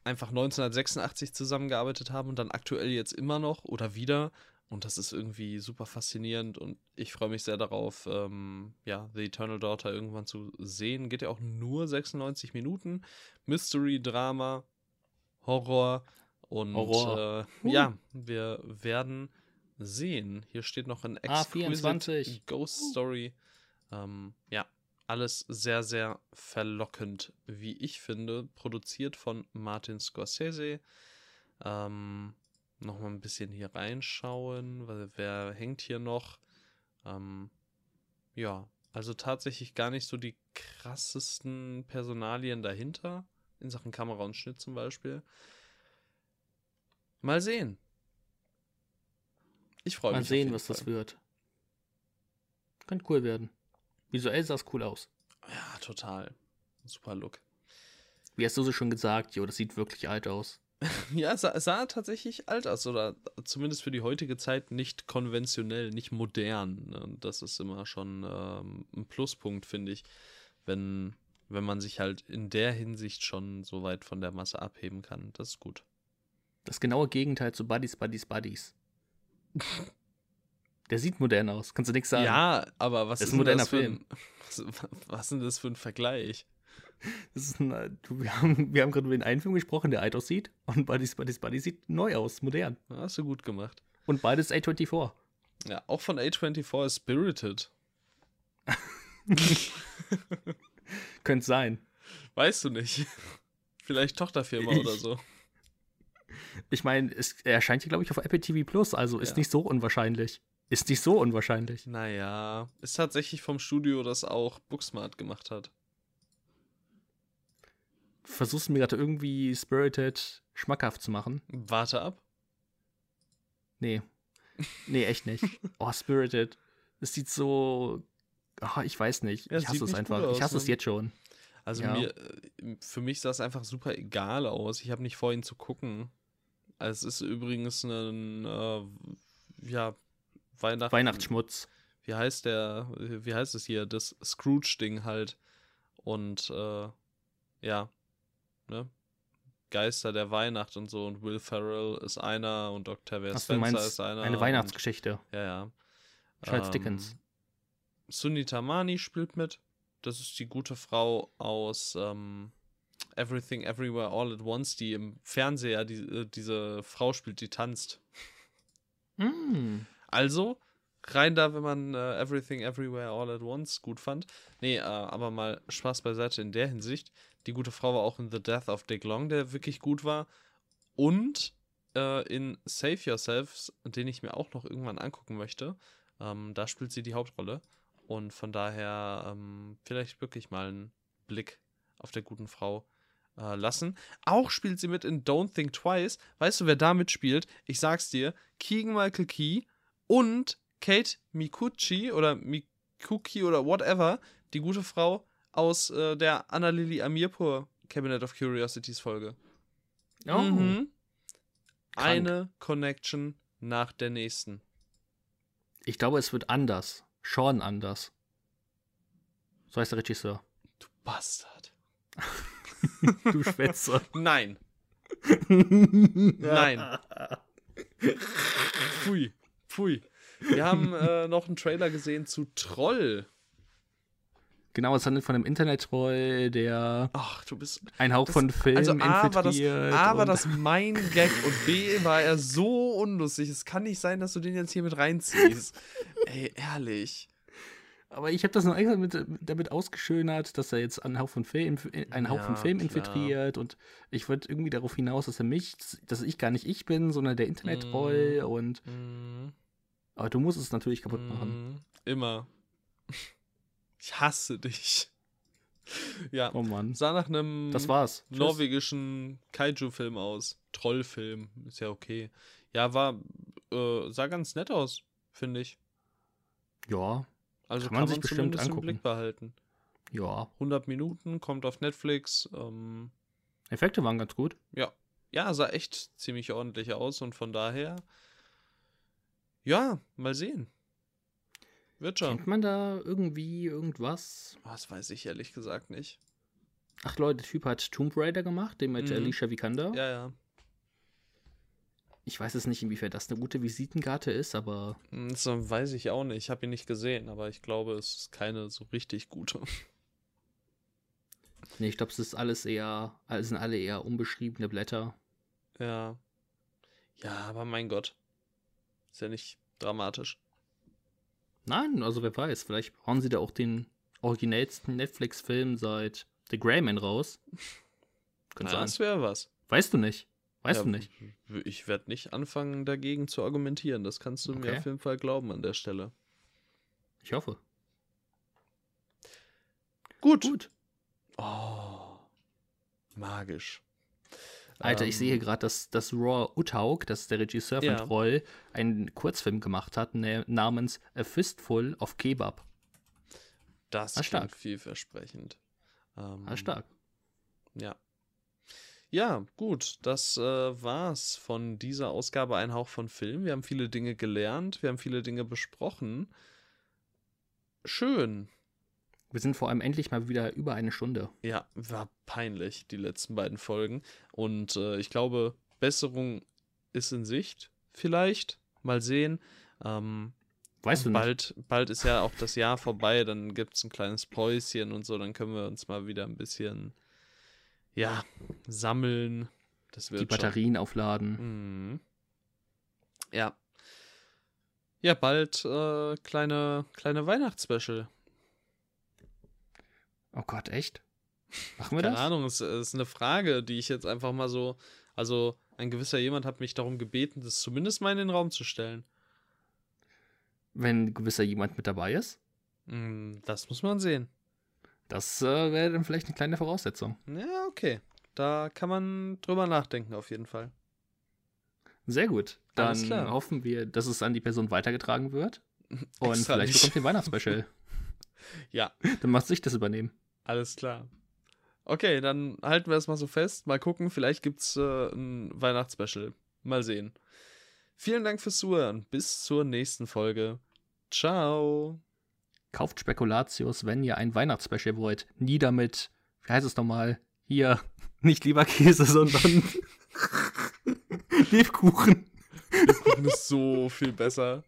einfach 1986 zusammengearbeitet haben und dann aktuell jetzt immer noch oder wieder. Und das ist irgendwie super faszinierend und ich freue mich sehr darauf, ähm, ja, The Eternal Daughter irgendwann zu sehen. Geht ja auch nur 96 Minuten. Mystery, Drama, Horror. Und Horror. Äh, uh. ja, wir werden sehen. Hier steht noch ein Exquisite Ghost Story. Ähm, ja, alles sehr, sehr verlockend, wie ich finde. Produziert von Martin Scorsese. Ähm, noch mal ein bisschen hier reinschauen. Weil, wer hängt hier noch? Ähm, ja, also tatsächlich gar nicht so die krassesten Personalien dahinter in Sachen Kamera und Schnitt zum Beispiel. Mal sehen. Ich freue mich. Mal sehen, was Fall. das wird. Könnte cool werden. Visuell sah es cool aus. Ja, total. Super Look. Wie hast du so schon gesagt, jo, das sieht wirklich alt aus. ja, es sah, sah, tatsächlich alt aus, oder zumindest für die heutige Zeit nicht konventionell, nicht modern. Ne? Das ist immer schon ähm, ein Pluspunkt, finde ich, wenn wenn man sich halt in der Hinsicht schon so weit von der Masse abheben kann. Das ist gut. Das genaue Gegenteil zu Buddies, Buddies, Buddies. der sieht modern aus, kannst du nichts sagen. Ja, aber was das ist, ein moderner Film? Ein, was, was ist denn das für ein Vergleich? Das ist ein, wir haben, wir haben gerade über den einen Film gesprochen, der alt aussieht. Und Buddies, Buddies, Buddies sieht neu aus, modern. Hast du gut gemacht. Und beides A24. Ja, auch von A24 ist Spirited. Könnte sein. Weißt du nicht. Vielleicht Tochterfirma ich, oder so. Ich meine, er erscheint hier, glaube ich, auf Apple TV Plus, also ist ja. nicht so unwahrscheinlich. Ist nicht so unwahrscheinlich. Naja, ist tatsächlich vom Studio, das auch Booksmart gemacht hat. Versuchst du mir gerade irgendwie Spirited schmackhaft zu machen? Warte ab. Nee. Nee, echt nicht. Oh, Spirited. Es sieht so Oh, ich weiß nicht. Ja, ich hasse es einfach. Aus, ich hasse ne? es jetzt schon. Also ja. mir, für mich sah es einfach super egal aus. Ich habe nicht vor, ihn zu gucken. Also es ist übrigens ein, äh, ja, Weihnacht Weihnachtsschmutz. Wie heißt der, wie heißt es hier? Das Scrooge-Ding halt. Und, äh, ja, ne? Geister der Weihnacht und so. Und Will Ferrell ist einer und Octavia Ach, Spencer ist einer. Eine Weihnachtsgeschichte. Und, ja, ja. Charles ähm, Dickens. Sunita Mani spielt mit. Das ist die gute Frau aus ähm, Everything Everywhere All at Once, die im Fernseher die, äh, diese Frau spielt, die tanzt. Mm. Also, rein da, wenn man äh, Everything Everywhere All at Once gut fand. Nee, äh, aber mal Spaß beiseite in der Hinsicht. Die gute Frau war auch in The Death of Dick Long, der wirklich gut war. Und äh, in Save Yourselves, den ich mir auch noch irgendwann angucken möchte. Ähm, da spielt sie die Hauptrolle. Und von daher ähm, vielleicht wirklich mal einen Blick auf der guten Frau äh, lassen. Auch spielt sie mit in Don't Think Twice. Weißt du, wer da mitspielt? Ich sag's dir: Keegan Michael Key und Kate Mikuchi oder Mikuki oder whatever, die gute Frau aus äh, der Annalili Amirpur Cabinet of Curiosities Folge. Oh. Mhm. Eine Connection nach der nächsten. Ich glaube, es wird anders. Sean anders. So heißt der Regisseur. Du Bastard. Du Schwätzer. Nein. Nein. Pfui. Pfui. Wir haben äh, noch einen Trailer gesehen zu Troll. Genau, es handelt von einem Internet-Troll, der Ach, du bist. einen Hauch Das- von Film Also A war das, infiltriert. A war das mein Gag und B war er so unlustig. Es kann nicht sein, dass du den jetzt hier mit reinziehst. Ey, ehrlich. Aber ich habe das noch extra mit, damit ausgeschönert, dass er jetzt einen Hauch von Film, einen Hauch von Ja, Film infiltriert und ich wollte irgendwie darauf hinaus, dass er mich, dass ich gar nicht ich bin, sondern der Internet-Troll Mm. und Mhm. aber du musst es natürlich kaputt machen. Mhm. Immer. Ich hasse dich. Ja, Oh Mann. sah nach einem Das war's. Norwegischen Kaiju-Film aus. Trollfilm, ist ja okay. Ja, war, äh, sah ganz nett aus, finde ich. Ja, Also Kann man sich bestimmt zumindest im angucken. Blick behalten. ja. 100 Minuten, kommt auf Netflix. Ähm, Effekte waren ganz gut. ja. ja, sah echt ziemlich ordentlich aus und von daher, ja, mal sehen. Wird schon. Kennt man da irgendwie irgendwas? Das weiß ich ehrlich gesagt nicht. Ach Leute, der Typ hat Tomb Raider gemacht, den mit Mhm. Alicia Vikander. Ja, ja. Ich weiß es nicht, inwiefern das eine gute Visitenkarte ist, aber Hm, Das weiß ich auch nicht. Ich habe ihn nicht gesehen, aber ich glaube, es ist keine so richtig gute. nee, ich glaube, es ist alles eher, es sind alle eher unbeschriebene Blätter. Ja. Ja, aber mein Gott. Ist ja nicht dramatisch. Nein, also wer weiß, vielleicht hauen sie da auch den originellsten Netflix-Film seit The Greyman raus. Könnte sein. das wäre was. Weißt du nicht? Weißt Ja, du nicht? Ich werde nicht anfangen, dagegen zu argumentieren. Das kannst du mir Okay. auf jeden Fall glauben an der Stelle. Ich hoffe. Gut. Gut. Oh. Magisch. Alter, ich Ähm, sehe hier gerade, dass, dass Raw Uthaug, das ist der Regisseur von Ja. Troll, einen Kurzfilm gemacht hat, ne, namens A Fistful of Kebab. Das Ah, ist stark. vielversprechend. Ähm, Ah, stark. Ja. Ja, gut, das äh, war's von dieser Ausgabe Ein Hauch von Film. Wir haben viele Dinge gelernt, wir haben viele Dinge besprochen. Schön. Wir sind vor allem endlich mal wieder über eine Stunde. Ja, war peinlich, die letzten beiden Folgen. Und äh, ich glaube, Besserung ist in Sicht, vielleicht. Mal sehen. Ähm, Weißt du nicht? bald, bald ist ja auch das Jahr vorbei, dann gibt es ein kleines Päuschen und so, dann können wir uns mal wieder ein bisschen, ja, sammeln. Die Batterien aufladen. Schon. Mhm. Ja. Ja, bald äh, kleine, kleine Weihnachtsspecial. Oh Gott, echt? Machen wir Keine das? Ahnung, es ist eine Frage, die ich jetzt einfach mal so, also ein gewisser jemand hat mich darum gebeten, das zumindest mal in den Raum zu stellen. Wenn ein gewisser jemand mit dabei ist? Mm, Das muss man sehen. Das äh, wäre dann vielleicht eine kleine Voraussetzung. Ja, okay. Da kann man drüber nachdenken, auf jeden Fall. Sehr gut. Dann hoffen wir, dass es an die Person weitergetragen wird. Und Extra vielleicht nicht. bekommt ihr Weihnachtsspecial. Ja, Dann macht sich das übernehmen. Alles klar. Okay, dann halten wir es mal so fest. Mal gucken, vielleicht gibt es äh, ein Weihnachtsspecial. Mal sehen. Vielen Dank fürs Zuhören. Bis zur nächsten Folge. Ciao. Kauft Spekulatius, wenn ihr ein Weihnachtsspecial wollt. Nie damit, wie heißt es nochmal? Hier, nicht lieber Käse, sondern Lebkuchen. ist so viel besser.